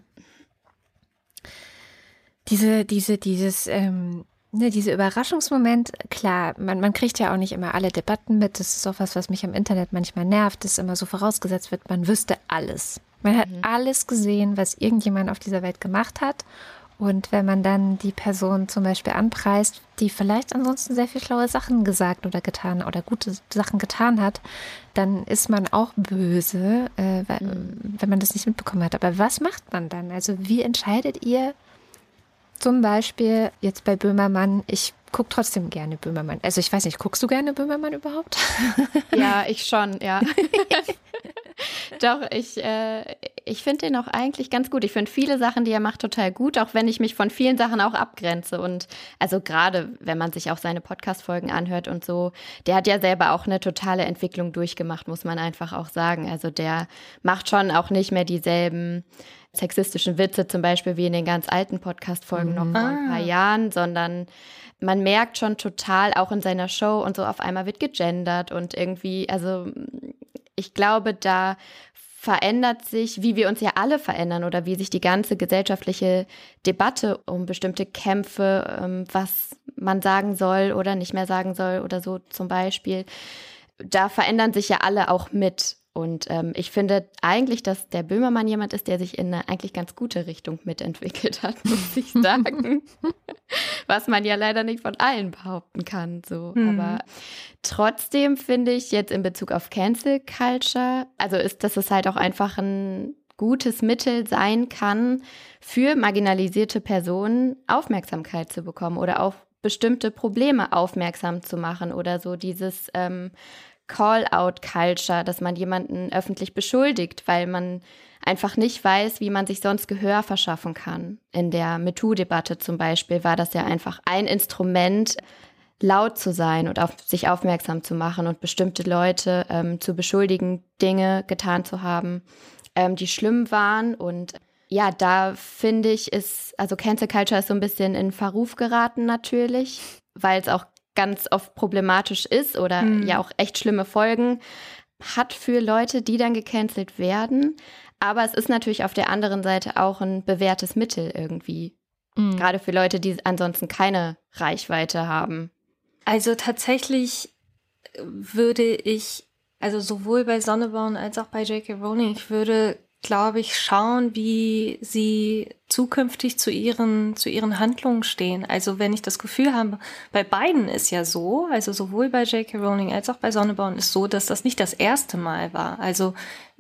diese, diese, dieses, ähm, ne, dieser Überraschungsmoment, klar, man, man kriegt ja auch nicht immer alle Debatten mit. Das ist auch was, was mich am Internet manchmal nervt, dass immer so vorausgesetzt wird, man wüsste alles. Man hat alles gesehen, was irgendjemand auf dieser Welt gemacht hat. Und wenn man dann die Person zum Beispiel anpreist, die vielleicht ansonsten sehr viel schlaue Sachen gesagt oder getan oder gute Sachen getan hat, dann ist man auch böse, äh, weil, wenn man das nicht mitbekommen hat. Aber was macht man dann? Also wie entscheidet ihr zum Beispiel jetzt bei Böhmermann? Ich gucke trotzdem gerne Böhmermann. Also ich weiß nicht, guckst du gerne Böhmermann überhaupt? Ja, ich schon, ja. Doch, ich, äh, ich finde den auch eigentlich ganz gut. Ich finde viele Sachen, die er macht, total gut, auch wenn ich mich von vielen Sachen auch abgrenze. Und also gerade, wenn man sich auch seine Podcast-Folgen anhört und so, der hat ja selber auch eine totale Entwicklung durchgemacht, muss man einfach auch sagen. Also der macht schon auch nicht mehr dieselben sexistischen Witze, zum Beispiel wie in den ganz alten Podcast-Folgen noch vor ein paar Jahren, sondern man merkt schon total, auch in seiner Show und so, auf einmal wird gegendert und irgendwie, also ich glaube, da verändert sich, wie wir uns ja alle verändern oder wie sich die ganze gesellschaftliche Debatte um bestimmte Kämpfe, ähm, was man sagen soll oder nicht mehr sagen soll oder so zum Beispiel, da verändern sich ja alle auch mit. Und ähm, ich finde eigentlich, dass der Böhmermann jemand ist, der sich in eine eigentlich ganz gute Richtung mitentwickelt hat, muss ich sagen. Was man ja leider nicht von allen behaupten kann. So. Mhm. Aber trotzdem finde ich jetzt in Bezug auf Cancel Culture, also ist, dass es halt auch einfach ein gutes Mittel sein kann, für marginalisierte Personen Aufmerksamkeit zu bekommen oder auf bestimmte Probleme aufmerksam zu machen oder so dieses ähm, Call-out-Culture, dass man jemanden öffentlich beschuldigt, weil man einfach nicht weiß, wie man sich sonst Gehör verschaffen kann. In der MeToo-Debatte zum Beispiel war das ja einfach ein Instrument, laut zu sein und auf sich aufmerksam zu machen und bestimmte Leute ähm, zu beschuldigen, Dinge getan zu haben, ähm, die schlimm waren. Und ja, da finde ich, ist, also Cancel Culture ist so ein bisschen in Verruf geraten natürlich, weil es auch ganz oft problematisch ist oder Mhm. ja auch echt schlimme Folgen hat für Leute, die dann gecancelt werden. Aber es ist natürlich auf der anderen Seite auch ein bewährtes Mittel irgendwie. Mhm. Gerade für Leute, die ansonsten keine Reichweite haben. Also tatsächlich würde ich, also sowohl bei Sonneborn als auch bei J.K. Rowling, ich würde, glaube ich, schauen, wie sie zukünftig zu ihren, zu ihren Handlungen stehen. Also wenn ich das Gefühl habe, bei beiden ist ja so, also sowohl bei J.K. Rowling als auch bei Sonneborn ist so, dass das nicht das erste Mal war. Also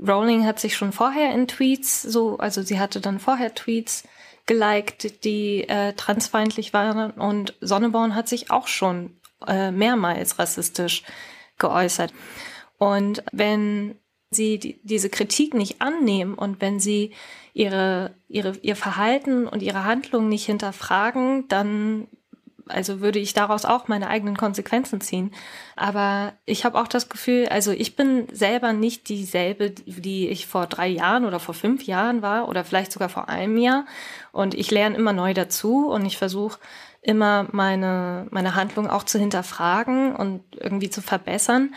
Rowling hat sich schon vorher in Tweets so, also sie hatte dann vorher Tweets geliked, die äh, transfeindlich waren und Sonneborn hat sich auch schon äh, mehrmals rassistisch geäußert. Und wenn sie die, diese Kritik nicht annehmen und wenn sie ihre, ihre, ihr Verhalten und ihre Handlungen nicht hinterfragen, dann also würde ich daraus auch meine eigenen Konsequenzen ziehen. Aber ich habe auch das Gefühl, also ich bin selber nicht dieselbe, die ich vor drei Jahren oder vor fünf Jahren war oder vielleicht sogar vor einem Jahr. Und ich lerne immer neu dazu und ich versuche immer meine, meine Handlung auch zu hinterfragen und irgendwie zu verbessern.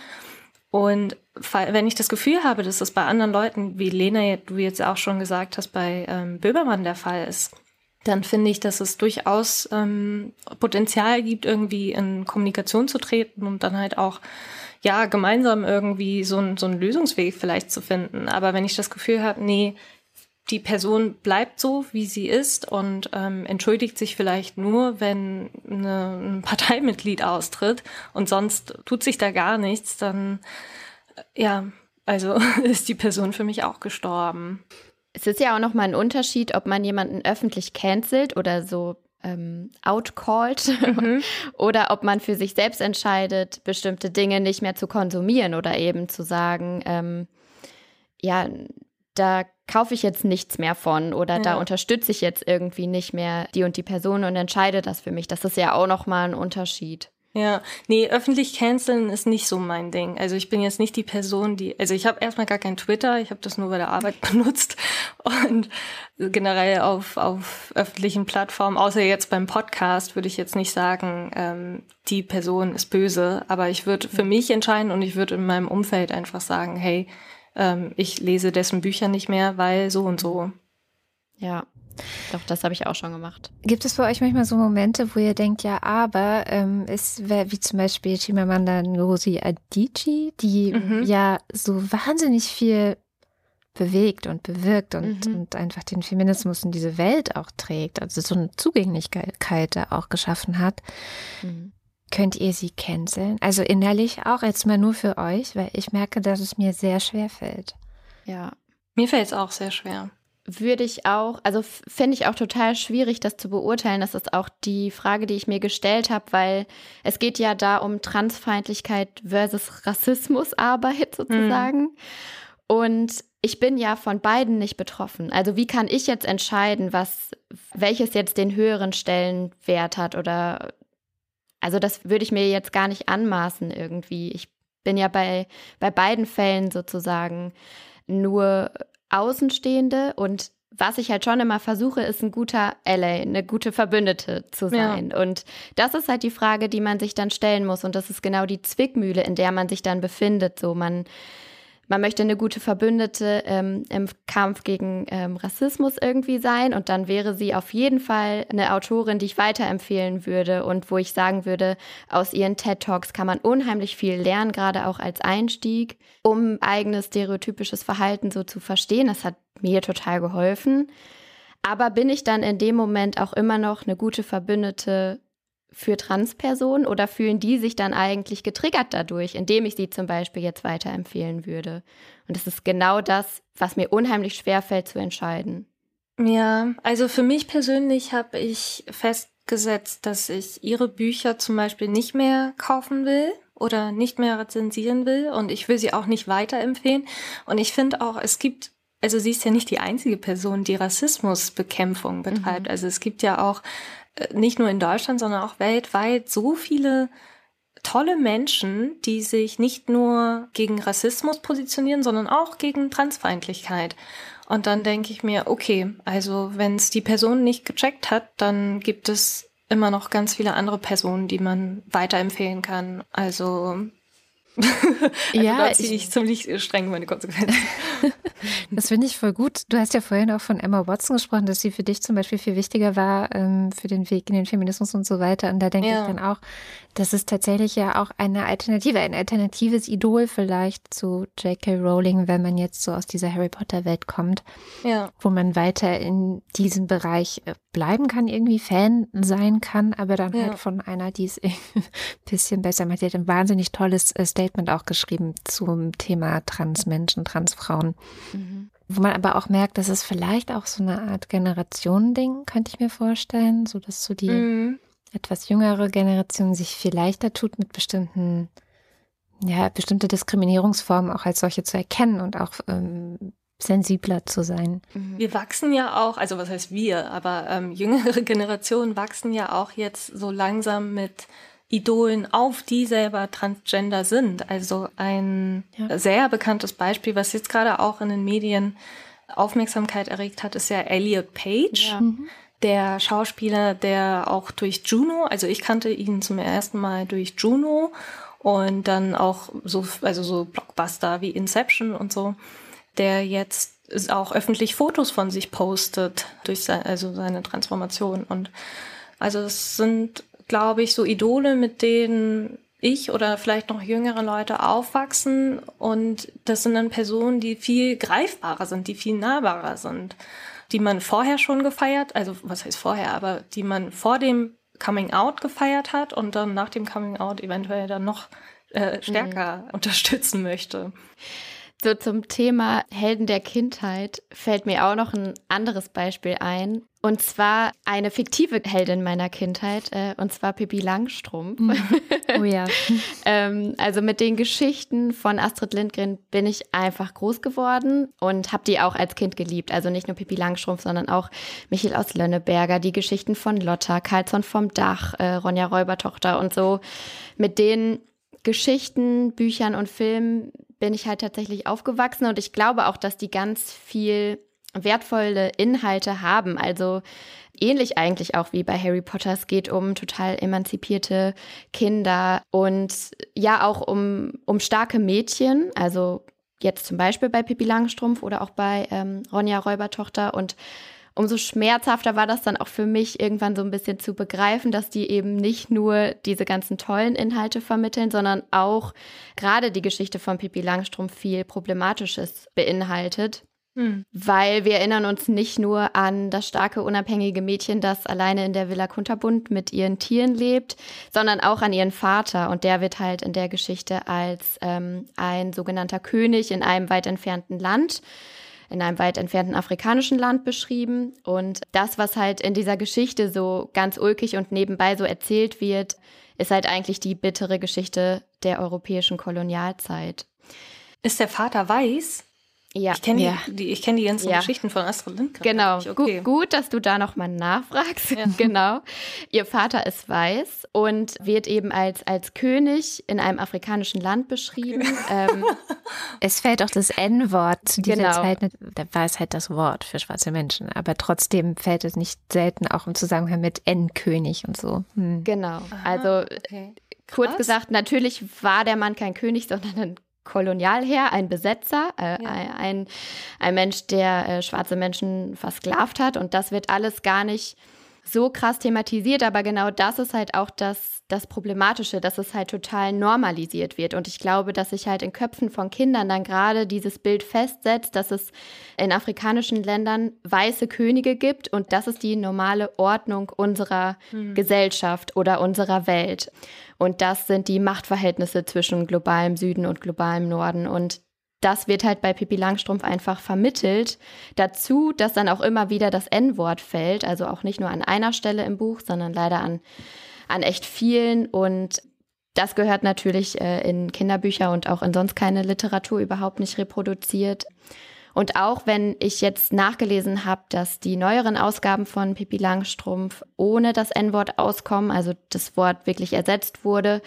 Und wenn ich das Gefühl habe, dass das bei anderen Leuten, wie Lena, du jetzt auch schon gesagt hast, bei ähm, Böbermann der Fall ist, dann finde ich, dass es durchaus ähm, Potenzial gibt, irgendwie in Kommunikation zu treten und dann halt auch ja gemeinsam irgendwie so, ein, so einen Lösungsweg vielleicht zu finden. Aber wenn ich das Gefühl habe, nee, die Person bleibt so, wie sie ist und ähm, entschuldigt sich vielleicht nur, wenn eine, ein Parteimitglied austritt und sonst tut sich da gar nichts, dann ja, also ist die Person für mich auch gestorben. Es ist ja auch nochmal ein Unterschied, ob man jemanden öffentlich cancelt oder so ähm, outcallt mhm. oder ob man für sich selbst entscheidet, bestimmte Dinge nicht mehr zu konsumieren oder eben zu sagen, ähm, ja, da kaufe ich jetzt nichts mehr von oder ja. da unterstütze ich jetzt irgendwie nicht mehr die und die Person und entscheide das für mich. Das ist ja auch nochmal ein Unterschied. Ja, nee, öffentlich canceln ist nicht so mein Ding. Also ich bin jetzt nicht die Person, die, also ich habe erstmal gar kein Twitter, ich habe das nur bei der Arbeit benutzt und generell auf, auf öffentlichen Plattformen, außer jetzt beim Podcast, würde ich jetzt nicht sagen, ähm, die Person ist böse, aber ich würde für mich entscheiden und ich würde in meinem Umfeld einfach sagen, hey, ähm, ich lese dessen Bücher nicht mehr, weil so und so. Ja, doch, das habe ich auch schon gemacht. Gibt es bei euch manchmal so Momente, wo ihr denkt, ja, aber ähm, ist wie zum Beispiel Chimamanda Ngozi Adichie, die mhm. ja so wahnsinnig viel bewegt und bewirkt und, mhm. und einfach den Feminismus in diese Welt auch trägt, also so eine Zugänglichkeit da auch geschaffen hat. Mhm. Könnt ihr sie canceln? Also innerlich auch, jetzt mal nur für euch, weil ich merke, dass es mir sehr schwer fällt. Ja, mir fällt es auch sehr schwer. Würde ich auch, also finde ich auch total schwierig, das zu beurteilen. Das ist auch die Frage, die ich mir gestellt habe, weil es geht ja da um Transfeindlichkeit versus Rassismusarbeit sozusagen. Mhm. Und ich bin ja von beiden nicht betroffen. Also wie kann ich jetzt entscheiden, was welches jetzt den höheren Stellenwert hat oder also das würde ich mir jetzt gar nicht anmaßen irgendwie. Ich bin ja bei, bei beiden Fällen sozusagen nur Außenstehende und was ich halt schon immer versuche, ist ein guter Ally, eine gute Verbündete zu sein. Ja. Und das ist halt die Frage, die man sich dann stellen muss. Und das ist genau die Zwickmühle, in der man sich dann befindet. So, man man möchte eine gute Verbündete ähm, im Kampf gegen ähm, Rassismus irgendwie sein und dann wäre sie auf jeden Fall eine Autorin, die ich weiterempfehlen würde und wo ich sagen würde, aus ihren TED Talks kann man unheimlich viel lernen, gerade auch als Einstieg, um eigenes stereotypisches Verhalten so zu verstehen. Das hat mir total geholfen. Aber bin ich dann in dem Moment auch immer noch eine gute Verbündete für Transpersonen oder fühlen die sich dann eigentlich getriggert dadurch, indem ich sie zum Beispiel jetzt weiterempfehlen würde? Und das ist genau das, was mir unheimlich schwer fällt zu entscheiden. Ja, also für mich persönlich habe ich festgesetzt, dass ich ihre Bücher zum Beispiel nicht mehr kaufen will oder nicht mehr rezensieren will und ich will sie auch nicht weiterempfehlen. Und ich finde auch, es gibt also sie ist ja nicht die einzige Person, die Rassismusbekämpfung betreibt. Mhm. Also es gibt ja auch nicht nur in Deutschland, sondern auch weltweit so viele tolle Menschen, die sich nicht nur gegen Rassismus positionieren, sondern auch gegen Transfeindlichkeit. Und dann denke ich mir, okay, also wenn es die Person nicht gecheckt hat, dann gibt es immer noch ganz viele andere Personen, die man weiterempfehlen kann. Also also ja, da ziehe ich, ich ziemlich streng meine Konsequenzen. das finde ich voll gut. Du hast ja vorhin auch von Emma Watson gesprochen, dass sie für dich zum Beispiel viel wichtiger war ähm, für den Weg in den Feminismus und so weiter. Und da denke ja. ich dann auch, das ist tatsächlich ja auch eine Alternative, ein alternatives Idol vielleicht zu J.K. Rowling, wenn man jetzt so aus dieser Harry Potter Welt kommt, ja. wo man weiter in diesem Bereich äh, bleiben kann, irgendwie Fan sein kann, aber dann ja. halt von einer, die es ein bisschen besser macht. Die hat ein wahnsinnig tolles äh, Statement auch geschrieben zum Thema Transmenschen, Transfrauen. Mhm. Wo man aber auch merkt, dass es vielleicht auch so eine Art Generationending, könnte ich mir vorstellen, so dass so die mhm etwas jüngere Generation sich viel leichter tut, mit bestimmten, ja, bestimmte Diskriminierungsformen auch als solche zu erkennen und auch ähm, sensibler zu sein. Mhm. Wir wachsen ja auch, also was heißt wir, aber ähm, jüngere Generationen wachsen ja auch jetzt so langsam mit Idolen auf, die selber transgender sind. Also ein ja. sehr bekanntes Beispiel, was jetzt gerade auch in den Medien Aufmerksamkeit erregt hat, ist ja Elliot Page. Ja. Mhm der Schauspieler, der auch durch Juno, also ich kannte ihn zum ersten Mal durch Juno und dann auch so, also so Blockbuster wie Inception und so, der jetzt auch öffentlich Fotos von sich postet durch sein, also seine Transformation. Und also es sind, glaube ich, so Idole, mit denen ich oder vielleicht noch jüngere Leute aufwachsen. Und das sind dann Personen, die viel greifbarer sind, die viel nahbarer sind die man vorher schon gefeiert, also was heißt vorher, aber die man vor dem Coming Out gefeiert hat und dann nach dem Coming Out eventuell dann noch äh, stärker mhm. unterstützen möchte. So zum Thema Helden der Kindheit fällt mir auch noch ein anderes Beispiel ein. Und zwar eine fiktive Heldin meiner Kindheit, äh, und zwar Pippi Langstrumpf. Mhm. Oh ja. ähm, also mit den Geschichten von Astrid Lindgren bin ich einfach groß geworden und habe die auch als Kind geliebt. Also nicht nur Pippi Langstrumpf, sondern auch Michael aus Lönneberger, die Geschichten von Lotta, Karlsson vom Dach, äh, Ronja Räubertochter und so. Mit den Geschichten, Büchern und Filmen bin ich halt tatsächlich aufgewachsen und ich glaube auch, dass die ganz viel wertvolle Inhalte haben. Also ähnlich eigentlich auch wie bei Harry Potter. Es geht um total emanzipierte Kinder und ja auch um, um starke Mädchen. Also jetzt zum Beispiel bei Pippi Langstrumpf oder auch bei ähm, Ronja Räubertochter und umso schmerzhafter war das dann auch für mich irgendwann so ein bisschen zu begreifen, dass die eben nicht nur diese ganzen tollen Inhalte vermitteln, sondern auch gerade die Geschichte von Pippi Langstrumpf viel Problematisches beinhaltet. Hm. Weil wir erinnern uns nicht nur an das starke, unabhängige Mädchen, das alleine in der Villa Kunterbund mit ihren Tieren lebt, sondern auch an ihren Vater. Und der wird halt in der Geschichte als ähm, ein sogenannter König in einem weit entfernten Land in einem weit entfernten afrikanischen Land beschrieben. Und das, was halt in dieser Geschichte so ganz ulkig und nebenbei so erzählt wird, ist halt eigentlich die bittere Geschichte der europäischen Kolonialzeit. Ist der Vater weiß? Ja. Ich kenne ja. die, die, kenn die ganzen ja. Geschichten von Astrid Lindgren. Genau. Okay. Gut, gut, dass du da nochmal nachfragst. Ja. genau. Ihr Vater ist weiß und wird eben als, als König in einem afrikanischen Land beschrieben. Okay. Ähm, es fällt auch das N-Wort zu dieser genau. Zeit. Da war es halt das Wort für schwarze Menschen. Aber trotzdem fällt es nicht selten auch im Zusammenhang mit N-König und so. Hm. Genau. Also okay. kurz gesagt, natürlich war der Mann kein König, sondern ein Kolonialherr, ein Besetzer, äh, ja. ein, ein Mensch, der äh, schwarze Menschen versklavt hat. Und das wird alles gar nicht so krass thematisiert, aber genau das ist halt auch das, das Problematische, dass es halt total normalisiert wird. Und ich glaube, dass sich halt in Köpfen von Kindern dann gerade dieses Bild festsetzt, dass es in afrikanischen Ländern weiße Könige gibt und das ist die normale Ordnung unserer mhm. Gesellschaft oder unserer Welt. Und das sind die Machtverhältnisse zwischen globalem Süden und globalem Norden. Und das wird halt bei Pippi Langstrumpf einfach vermittelt. Dazu, dass dann auch immer wieder das N-Wort fällt, also auch nicht nur an einer Stelle im Buch, sondern leider an, an echt vielen. Und das gehört natürlich äh, in Kinderbücher und auch in sonst keine Literatur überhaupt nicht reproduziert. Und auch wenn ich jetzt nachgelesen habe, dass die neueren Ausgaben von Pippi Langstrumpf ohne das N-Wort auskommen, also das Wort wirklich ersetzt wurde,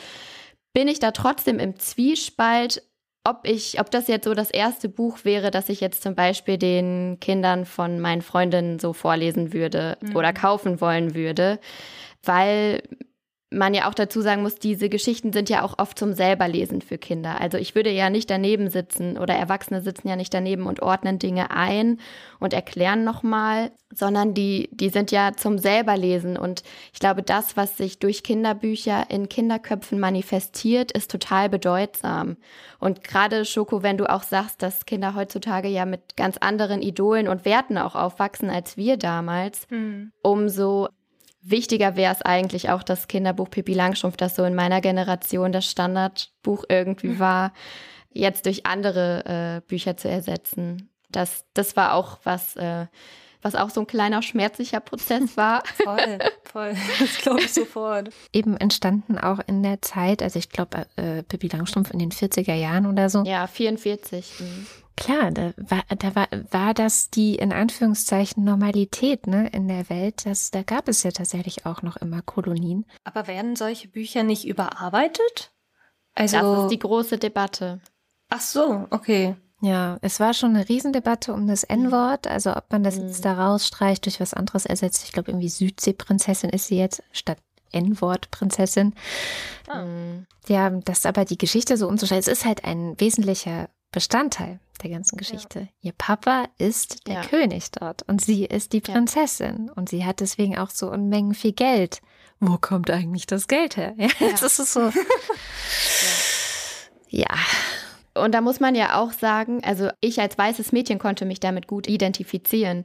bin ich da trotzdem im Zwiespalt, ob ich, ob das jetzt so das erste Buch wäre, das ich jetzt zum Beispiel den Kindern von meinen Freundinnen so vorlesen würde mhm. oder kaufen wollen würde, weil man ja auch dazu sagen muss, diese Geschichten sind ja auch oft zum selberlesen für Kinder. Also ich würde ja nicht daneben sitzen oder Erwachsene sitzen ja nicht daneben und ordnen Dinge ein und erklären nochmal, sondern die, die sind ja zum selberlesen. Und ich glaube, das, was sich durch Kinderbücher in Kinderköpfen manifestiert, ist total bedeutsam. Und gerade Schoko, wenn du auch sagst, dass Kinder heutzutage ja mit ganz anderen Idolen und Werten auch aufwachsen als wir damals, mhm. umso wichtiger wäre es eigentlich auch das Kinderbuch Pippi Langstrumpf, das so in meiner Generation das Standardbuch irgendwie mhm. war, jetzt durch andere äh, Bücher zu ersetzen. Das, das war auch was, äh, was auch so ein kleiner schmerzlicher Prozess war. voll, voll. Das glaube ich sofort. Eben entstanden auch in der Zeit, also ich glaube, äh, Pippi Langstrumpf in den 40er Jahren oder so. Ja, 44. Mhm. Klar, da war, da war, war das die in Anführungszeichen Normalität ne, in der Welt. Das, da gab es ja tatsächlich auch noch immer Kolonien. Aber werden solche Bücher nicht überarbeitet? Also das ist die große Debatte. Ach so, okay. Ja, es war schon eine Riesendebatte um das N-Wort, also ob man das mhm. jetzt da rausstreicht, durch was anderes ersetzt. Ich glaube, irgendwie Südseeprinzessin ist sie jetzt statt N-Wort-Prinzessin. Ah. Ja, das aber die Geschichte so umzuschreiben, es ist halt ein wesentlicher Bestandteil der ganzen Geschichte. Ja. Ihr Papa ist der ja. König dort und sie ist die Prinzessin ja. und sie hat deswegen auch so Unmengen viel Geld. Wo kommt eigentlich das Geld her? Ja, das ist so. ja. Und da muss man ja auch sagen, also ich als weißes Mädchen konnte mich damit gut identifizieren.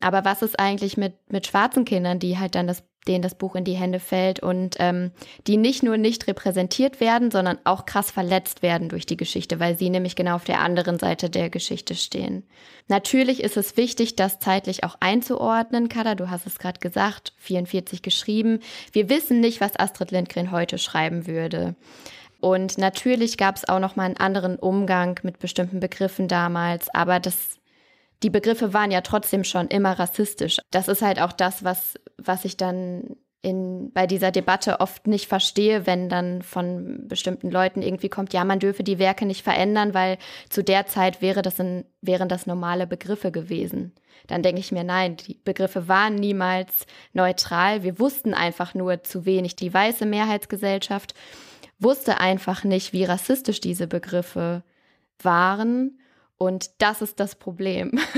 Aber was ist eigentlich mit, mit schwarzen Kindern, die halt dann das denen das Buch in die Hände fällt und ähm, die nicht nur nicht repräsentiert werden, sondern auch krass verletzt werden durch die Geschichte, weil sie nämlich genau auf der anderen Seite der Geschichte stehen. Natürlich ist es wichtig, das zeitlich auch einzuordnen. Kada, du hast es gerade gesagt, 44 geschrieben. Wir wissen nicht, was Astrid Lindgren heute schreiben würde. Und natürlich gab es auch noch mal einen anderen Umgang mit bestimmten Begriffen damals, aber das die Begriffe waren ja trotzdem schon immer rassistisch. Das ist halt auch das, was, was ich dann in, bei dieser Debatte oft nicht verstehe, wenn dann von bestimmten Leuten irgendwie kommt, ja, man dürfe die Werke nicht verändern, weil zu der Zeit wäre das ein, wären das normale Begriffe gewesen. Dann denke ich mir, nein, die Begriffe waren niemals neutral. Wir wussten einfach nur zu wenig. Die weiße Mehrheitsgesellschaft wusste einfach nicht, wie rassistisch diese Begriffe waren und das ist das Problem.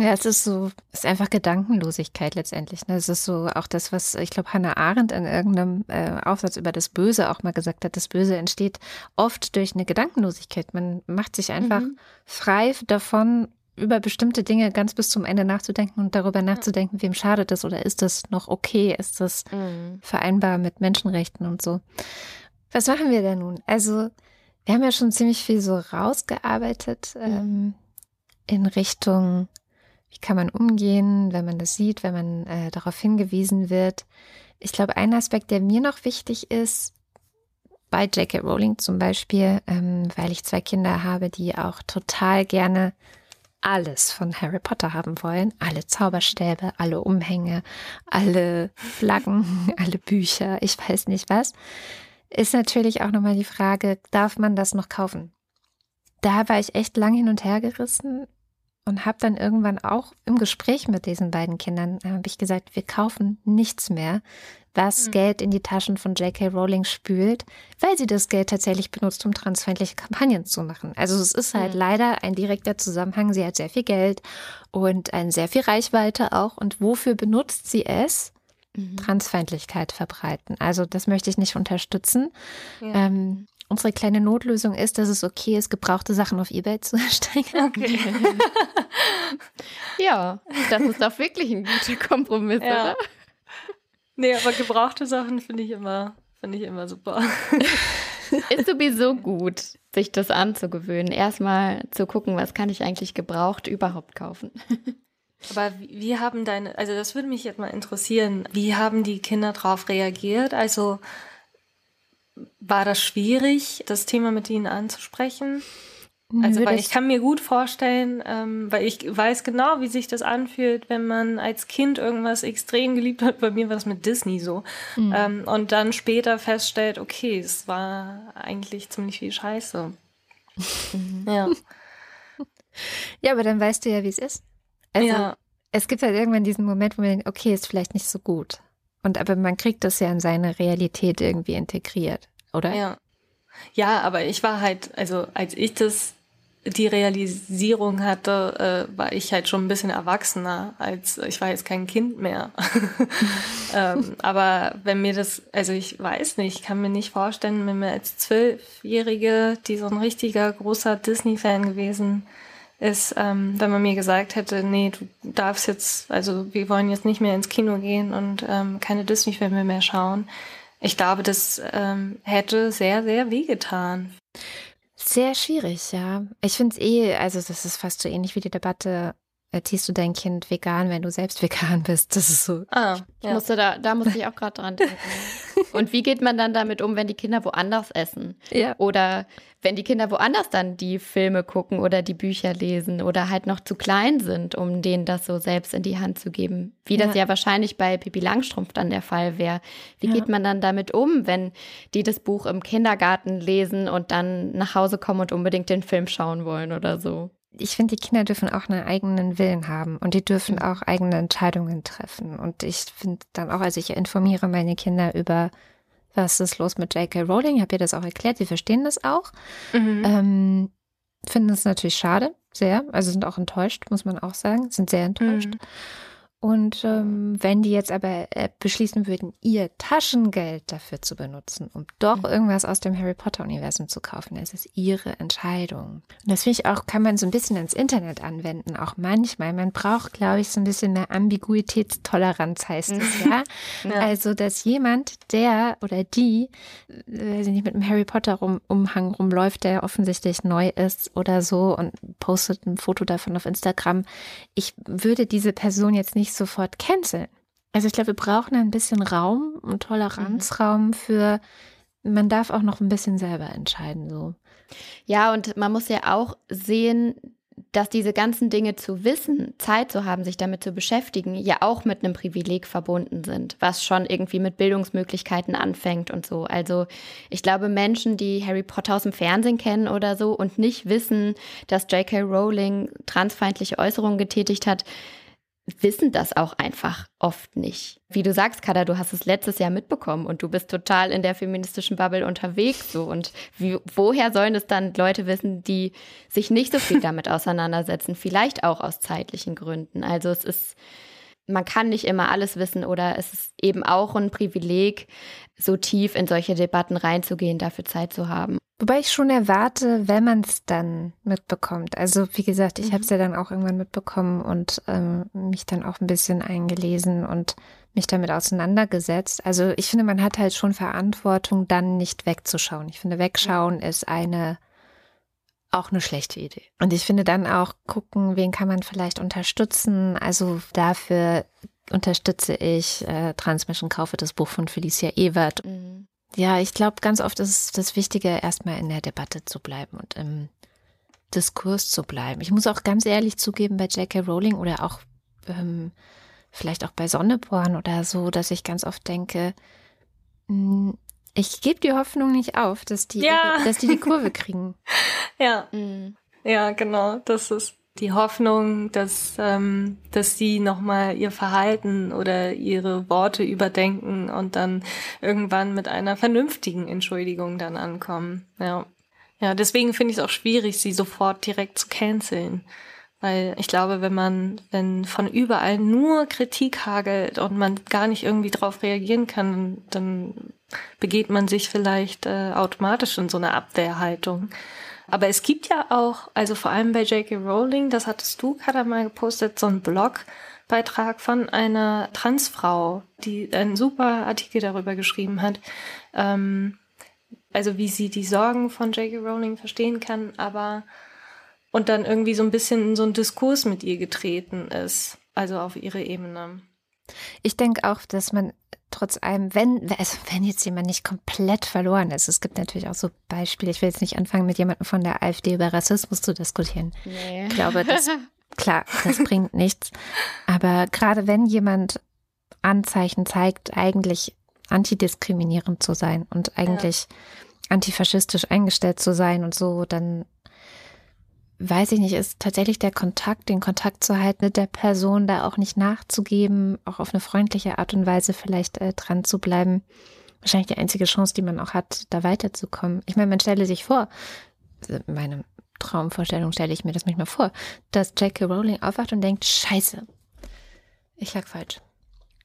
Ja, es ist so, es ist einfach Gedankenlosigkeit letztendlich. Ne? Es ist so auch das, was ich glaube, Hannah Arendt in irgendeinem äh, Aufsatz über das Böse auch mal gesagt hat. Das Böse entsteht oft durch eine Gedankenlosigkeit. Man macht sich einfach mhm. frei davon, über bestimmte Dinge ganz bis zum Ende nachzudenken und darüber nachzudenken, wem schadet es oder ist das noch okay? Ist das mhm. vereinbar mit Menschenrechten und so? Was machen wir denn nun? Also, wir haben ja schon ziemlich viel so rausgearbeitet ähm, in Richtung, wie kann man umgehen, wenn man das sieht, wenn man äh, darauf hingewiesen wird. Ich glaube, ein Aspekt, der mir noch wichtig ist, bei J.K. Rowling zum Beispiel, ähm, weil ich zwei Kinder habe, die auch total gerne alles von Harry Potter haben wollen. Alle Zauberstäbe, alle Umhänge, alle Flaggen, alle Bücher, ich weiß nicht was ist natürlich auch nochmal die Frage, darf man das noch kaufen? Da war ich echt lang hin und her gerissen und habe dann irgendwann auch im Gespräch mit diesen beiden Kindern habe ich gesagt, wir kaufen nichts mehr, was mhm. Geld in die Taschen von J.K. Rowling spült, weil sie das Geld tatsächlich benutzt, um transfeindliche Kampagnen zu machen. Also es ist halt mhm. leider ein direkter Zusammenhang. Sie hat sehr viel Geld und ein sehr viel Reichweite auch. Und wofür benutzt sie es? Mhm. Transfeindlichkeit verbreiten. Also das möchte ich nicht unterstützen. Ja. Ähm, unsere kleine Notlösung ist, dass es okay ist, gebrauchte Sachen auf Ebay zu erstellen. Okay. ja, das ist doch wirklich ein guter Kompromiss, ja. oder? Nee, aber gebrauchte Sachen finde ich immer, finde ich immer super. ist sowieso gut, sich das anzugewöhnen. Erstmal zu gucken, was kann ich eigentlich gebraucht überhaupt kaufen. Aber wie haben deine, also das würde mich jetzt mal interessieren, wie haben die Kinder darauf reagiert? Also war das schwierig, das Thema mit ihnen anzusprechen? Also, weil ich kann mir gut vorstellen, ähm, weil ich weiß genau, wie sich das anfühlt, wenn man als Kind irgendwas extrem geliebt hat. Bei mir war das mit Disney so. Mhm. Ähm, und dann später feststellt, okay, es war eigentlich ziemlich viel Scheiße. Mhm. Ja. ja, aber dann weißt du ja, wie es ist. Also ja. es gibt halt irgendwann diesen Moment, wo man denkt, okay, ist vielleicht nicht so gut. Und aber man kriegt das ja in seine Realität irgendwie integriert, oder? Ja. Ja, aber ich war halt, also als ich das die Realisierung hatte, äh, war ich halt schon ein bisschen erwachsener, als ich war jetzt kein Kind mehr. ähm, aber wenn mir das, also ich weiß nicht, ich kann mir nicht vorstellen, wenn mir als Zwölfjährige, die so ein richtiger großer Disney-Fan gewesen ist, ähm, wenn man mir gesagt hätte, nee, du darfst jetzt, also wir wollen jetzt nicht mehr ins Kino gehen und ähm, keine Disney-Filme mehr schauen. Ich glaube, das ähm, hätte sehr, sehr wehgetan. Sehr schwierig, ja. Ich finde es eh, also das ist fast so ähnlich wie die Debatte, erziehst du dein Kind vegan, wenn du selbst vegan bist? Das ist so. Ah, ja. musste da, da musste ich auch gerade dran denken. Und wie geht man dann damit um, wenn die Kinder woanders essen? Ja. Oder wenn die Kinder woanders dann die Filme gucken oder die Bücher lesen oder halt noch zu klein sind, um denen das so selbst in die Hand zu geben. Wie das ja, ja wahrscheinlich bei Pippi Langstrumpf dann der Fall wäre. Wie ja. geht man dann damit um, wenn die das Buch im Kindergarten lesen und dann nach Hause kommen und unbedingt den Film schauen wollen oder so? Ich finde, die Kinder dürfen auch einen eigenen Willen haben und die dürfen mhm. auch eigene Entscheidungen treffen. Und ich finde dann auch, also ich informiere meine Kinder über, was ist los mit J.K. Rowling. Ich habe ihr das auch erklärt, die verstehen das auch. Mhm. Ähm, finden es natürlich schade, sehr. Also sind auch enttäuscht, muss man auch sagen, sind sehr enttäuscht. Mhm. Und ähm, wenn die jetzt aber äh, beschließen würden, ihr Taschengeld dafür zu benutzen, um doch mhm. irgendwas aus dem Harry Potter-Universum zu kaufen, ist es ihre Entscheidung. Und das finde ich auch, kann man so ein bisschen ins Internet anwenden, auch manchmal. Man braucht, glaube ich, so ein bisschen mehr Ambiguitätstoleranz, heißt es, ja? ja. Also, dass jemand, der oder die, äh, weiß ich nicht, mit einem Harry Potter-Umhang rumläuft, der offensichtlich neu ist oder so und postet ein Foto davon auf Instagram, ich würde diese Person jetzt nicht nicht sofort canceln. Also ich glaube, wir brauchen ein bisschen Raum und Toleranzraum mhm. für, man darf auch noch ein bisschen selber entscheiden, so. Ja, und man muss ja auch sehen, dass diese ganzen Dinge zu wissen, Zeit zu haben, sich damit zu beschäftigen, ja auch mit einem Privileg verbunden sind, was schon irgendwie mit Bildungsmöglichkeiten anfängt und so. Also ich glaube, Menschen, die Harry Potter aus dem Fernsehen kennen oder so und nicht wissen, dass J.K. Rowling transfeindliche Äußerungen getätigt hat, wissen das auch einfach oft nicht. Wie du sagst, Kada, du hast es letztes Jahr mitbekommen und du bist total in der feministischen Bubble unterwegs so und wie, woher sollen es dann Leute wissen, die sich nicht so viel damit auseinandersetzen, vielleicht auch aus zeitlichen Gründen. Also es ist man kann nicht immer alles wissen oder es ist eben auch ein Privileg, so tief in solche Debatten reinzugehen, dafür Zeit zu haben. Wobei ich schon erwarte, wenn man es dann mitbekommt. Also wie gesagt, ich mhm. habe es ja dann auch irgendwann mitbekommen und ähm, mich dann auch ein bisschen eingelesen und mich damit auseinandergesetzt. Also ich finde, man hat halt schon Verantwortung, dann nicht wegzuschauen. Ich finde, wegschauen ist eine auch eine schlechte Idee. Und ich finde dann auch gucken, wen kann man vielleicht unterstützen. Also dafür unterstütze ich äh, Transmission, kaufe das Buch von Felicia Ewert. Mhm. Ja, ich glaube, ganz oft ist es das Wichtige, erstmal in der Debatte zu bleiben und im Diskurs zu bleiben. Ich muss auch ganz ehrlich zugeben, bei J.K. Rowling oder auch ähm, vielleicht auch bei Sonneborn oder so, dass ich ganz oft denke, mh, hm, ich gebe die Hoffnung nicht auf, dass die, ja. dass die die Kurve kriegen. ja. Mhm. Ja, genau. Das ist die Hoffnung, dass, ähm, dass sie nochmal ihr Verhalten oder ihre Worte überdenken und dann irgendwann mit einer vernünftigen Entschuldigung dann ankommen. Ja. Ja, deswegen finde ich es auch schwierig, sie sofort direkt zu canceln. Weil ich glaube, wenn man, wenn von überall nur Kritik hagelt und man gar nicht irgendwie drauf reagieren kann, dann begeht man sich vielleicht äh, automatisch in so eine Abwehrhaltung. Aber es gibt ja auch, also vor allem bei J.K. Rowling, das hattest du gerade mal gepostet, so ein Blogbeitrag von einer Transfrau, die einen super Artikel darüber geschrieben hat. Ähm, also wie sie die Sorgen von J.K. Rowling verstehen kann, aber und dann irgendwie so ein bisschen in so einen Diskurs mit ihr getreten ist, also auf ihre Ebene. Ich denke auch, dass man trotz allem, wenn, also wenn jetzt jemand nicht komplett verloren ist, es gibt natürlich auch so Beispiele, ich will jetzt nicht anfangen, mit jemandem von der AfD über Rassismus zu diskutieren. Nee. Ich glaube, das, klar, das bringt nichts. Aber gerade wenn jemand Anzeichen zeigt, eigentlich antidiskriminierend zu sein und eigentlich ja. antifaschistisch eingestellt zu sein und so, dann weiß ich nicht, ist tatsächlich der Kontakt, den Kontakt zu halten mit der Person, da auch nicht nachzugeben, auch auf eine freundliche Art und Weise vielleicht äh, dran zu bleiben. Wahrscheinlich die einzige Chance, die man auch hat, da weiterzukommen. Ich meine, man stelle sich vor, meine Traumvorstellung stelle ich mir das manchmal vor, dass J.K. Rowling aufwacht und denkt, scheiße, ich lag falsch.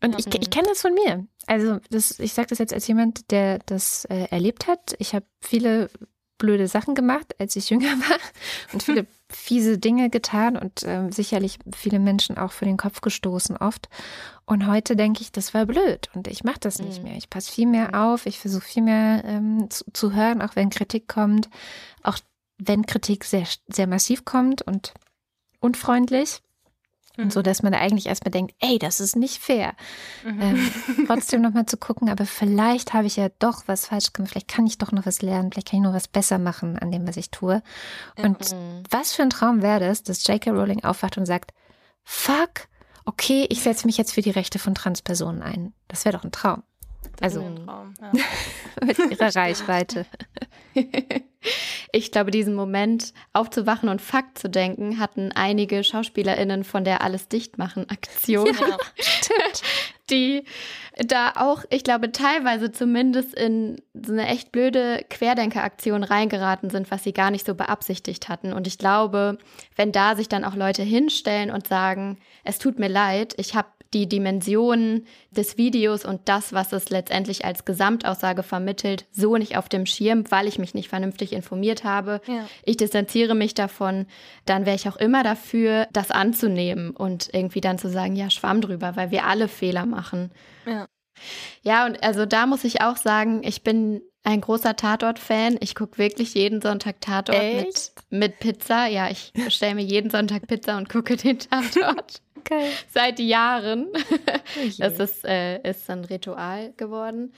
Und ich, ich kenne das von mir. Also das, ich sage das jetzt als jemand, der das äh, erlebt hat. Ich habe viele blöde Sachen gemacht, als ich jünger war und viele fiese Dinge getan und ähm, sicherlich viele Menschen auch für den Kopf gestoßen oft. Und heute denke ich, das war blöd und ich mache das nicht mhm. mehr. Ich passe viel mehr mhm. auf, ich versuche viel mehr ähm, zu, zu hören, auch wenn Kritik kommt, auch wenn Kritik sehr, sehr massiv kommt und unfreundlich. Und so, mhm. dass man da eigentlich erstmal denkt, ey, das ist nicht fair. Mhm. Ähm, trotzdem nochmal zu gucken, aber vielleicht habe ich ja doch was falsch gemacht, vielleicht kann ich doch noch was lernen, vielleicht kann ich noch was besser machen an dem, was ich tue. Und mhm. was für ein Traum wäre das, dass J.K. Rowling aufwacht und sagt, fuck, okay, ich setze mich jetzt für die Rechte von Transpersonen ein. Das wäre doch ein Traum. Das also ein Traum, ja. mit ihrer Reichweite. Ich glaube, diesen Moment aufzuwachen und Fakt zu denken, hatten einige SchauspielerInnen von der Alles dicht machen Aktion. Ja, stimmt. Die da auch, ich glaube, teilweise zumindest in so eine echt blöde Querdenkeraktion reingeraten sind, was sie gar nicht so beabsichtigt hatten. Und ich glaube, wenn da sich dann auch Leute hinstellen und sagen, es tut mir leid, ich habe die Dimensionen des Videos und das, was es letztendlich als Gesamtaussage vermittelt, so nicht auf dem Schirm, weil ich mich nicht vernünftig informiert habe. Ja. Ich distanziere mich davon, dann wäre ich auch immer dafür, das anzunehmen und irgendwie dann zu sagen, ja, schwamm drüber, weil wir alle Fehler machen. Ja. Ja, und also da muss ich auch sagen, ich bin ein großer Tatort-Fan. Ich gucke wirklich jeden Sonntag Tatort mit, mit Pizza. Ja, ich bestelle mir jeden Sonntag Pizza und gucke den Tatort. Geil. Seit Jahren. Oh das ist, äh, ist ein Ritual geworden.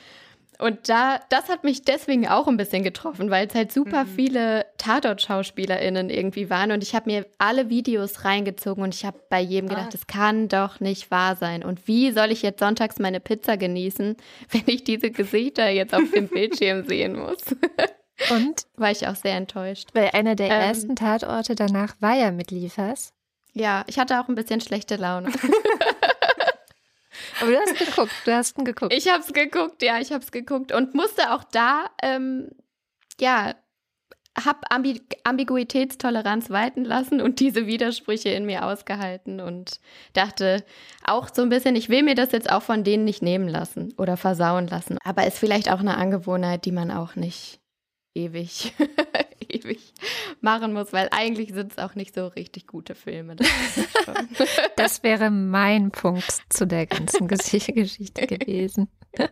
Und da, das hat mich deswegen auch ein bisschen getroffen, weil es halt super mhm. viele Tatort-SchauspielerInnen irgendwie waren. Und ich habe mir alle Videos reingezogen und ich habe bei jedem gedacht, das kann doch nicht wahr sein. Und wie soll ich jetzt sonntags meine Pizza genießen, wenn ich diese Gesichter jetzt auf dem Bildschirm sehen muss? Und? War ich auch sehr enttäuscht. Weil einer der ähm, ersten Tatorte danach war ja mit Liefers. Ja, ich hatte auch ein bisschen schlechte Laune. Aber du hast geguckt, du hast ihn geguckt. Ich hab's geguckt, ja, ich hab's geguckt und musste auch da, ähm, ja, hab Ambi Ambiguitätstoleranz walten lassen und diese Widersprüche in mir ausgehalten und dachte auch so ein bisschen, ich will mir das jetzt auch von denen nicht nehmen lassen oder versauen lassen. Aber ist vielleicht auch eine Angewohnheit, die man auch nicht ewig, ewig machen muss, weil eigentlich sind es auch nicht so richtig gute Filme. Das, das wäre mein Punkt zu der ganzen Geschichte gewesen.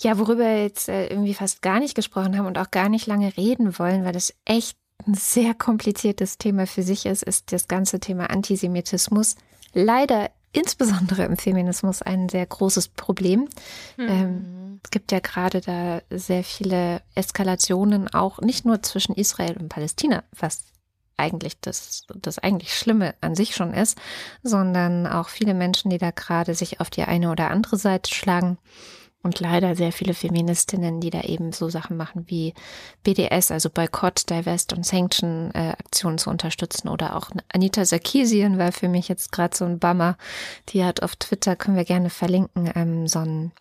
Ja, worüber wir jetzt äh, irgendwie fast gar nicht gesprochen haben und auch gar nicht lange reden wollen, weil das echt ein sehr kompliziertes Thema für sich ist, ist das ganze Thema Antisemitismus. Leider insbesondere im Feminismus ein sehr großes Problem. Mhm. Ähm, es gibt ja gerade da sehr viele Eskalationen, auch nicht nur zwischen Israel und Palästina, was eigentlich das, das eigentlich Schlimme an sich schon ist, sondern auch viele Menschen, die da gerade sich auf die eine oder andere Seite schlagen. Und leider sehr viele Feministinnen, die da eben so Sachen machen wie BDS, also Boykott, Divest und Sanction äh, Aktionen zu unterstützen. Oder auch Anita Sarkeesian war für mich jetzt gerade so ein Bummer. Die hat auf Twitter, können wir gerne verlinken, ähm, so ein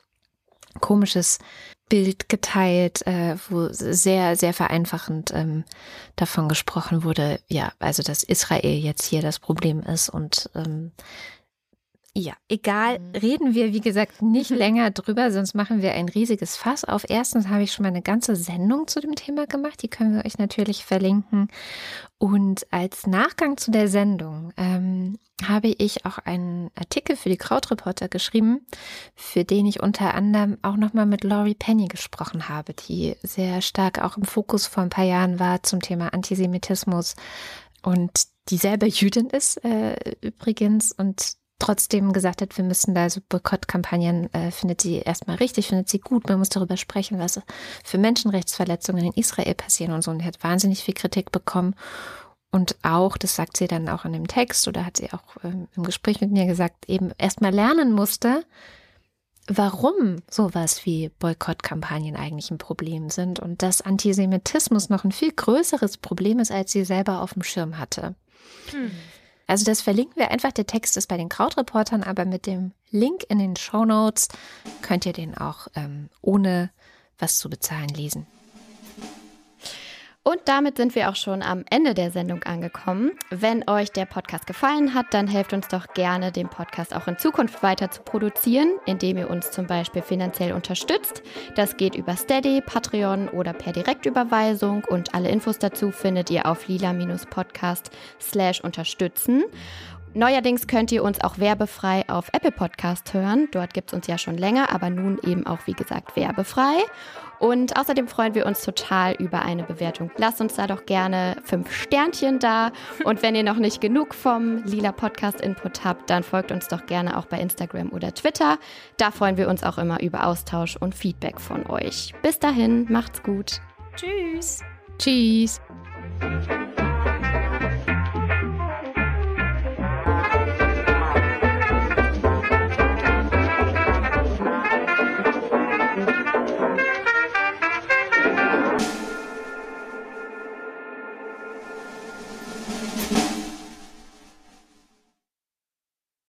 komisches Bild geteilt, äh, wo sehr, sehr vereinfachend ähm, davon gesprochen wurde, ja, also dass Israel jetzt hier das Problem ist und ähm, ja, egal, mhm. reden wir, wie gesagt, nicht länger drüber, sonst machen wir ein riesiges Fass auf. Erstens habe ich schon mal eine ganze Sendung zu dem Thema gemacht, die können wir euch natürlich verlinken. Und als Nachgang zu der Sendung ähm, habe ich auch einen Artikel für die Krautreporter geschrieben, für den ich unter anderem auch nochmal mit Laurie Penny gesprochen habe, die sehr stark auch im Fokus vor ein paar Jahren war zum Thema Antisemitismus und die selber Jüdin ist äh, übrigens und trotzdem gesagt hat, wir müssen da so Boykottkampagnen, äh, findet sie erstmal richtig, findet sie gut. Man muss darüber sprechen, was für Menschenrechtsverletzungen in Israel passieren und so. Und die hat wahnsinnig viel Kritik bekommen. Und auch, das sagt sie dann auch in dem Text oder hat sie auch ähm, im Gespräch mit mir gesagt, eben erstmal lernen musste, warum sowas wie Boykottkampagnen eigentlich ein Problem sind und dass Antisemitismus noch ein viel größeres Problem ist, als sie selber auf dem Schirm hatte. Hm. Also das verlinken wir einfach. Der Text ist bei den Krautreportern, aber mit dem Link in den Show Notes könnt ihr den auch ähm, ohne was zu bezahlen lesen. Und damit sind wir auch schon am Ende der Sendung angekommen. Wenn euch der Podcast gefallen hat, dann helft uns doch gerne, den Podcast auch in Zukunft weiter zu produzieren, indem ihr uns zum Beispiel finanziell unterstützt. Das geht über Steady, Patreon oder per Direktüberweisung und alle Infos dazu findet ihr auf lila-podcast slash unterstützen. Neuerdings könnt ihr uns auch werbefrei auf Apple Podcast hören. Dort gibt es uns ja schon länger, aber nun eben auch, wie gesagt, werbefrei. Und außerdem freuen wir uns total über eine Bewertung. Lasst uns da doch gerne fünf Sternchen da. Und wenn ihr noch nicht genug vom Lila Podcast Input habt, dann folgt uns doch gerne auch bei Instagram oder Twitter. Da freuen wir uns auch immer über Austausch und Feedback von euch. Bis dahin, macht's gut. Tschüss. Tschüss.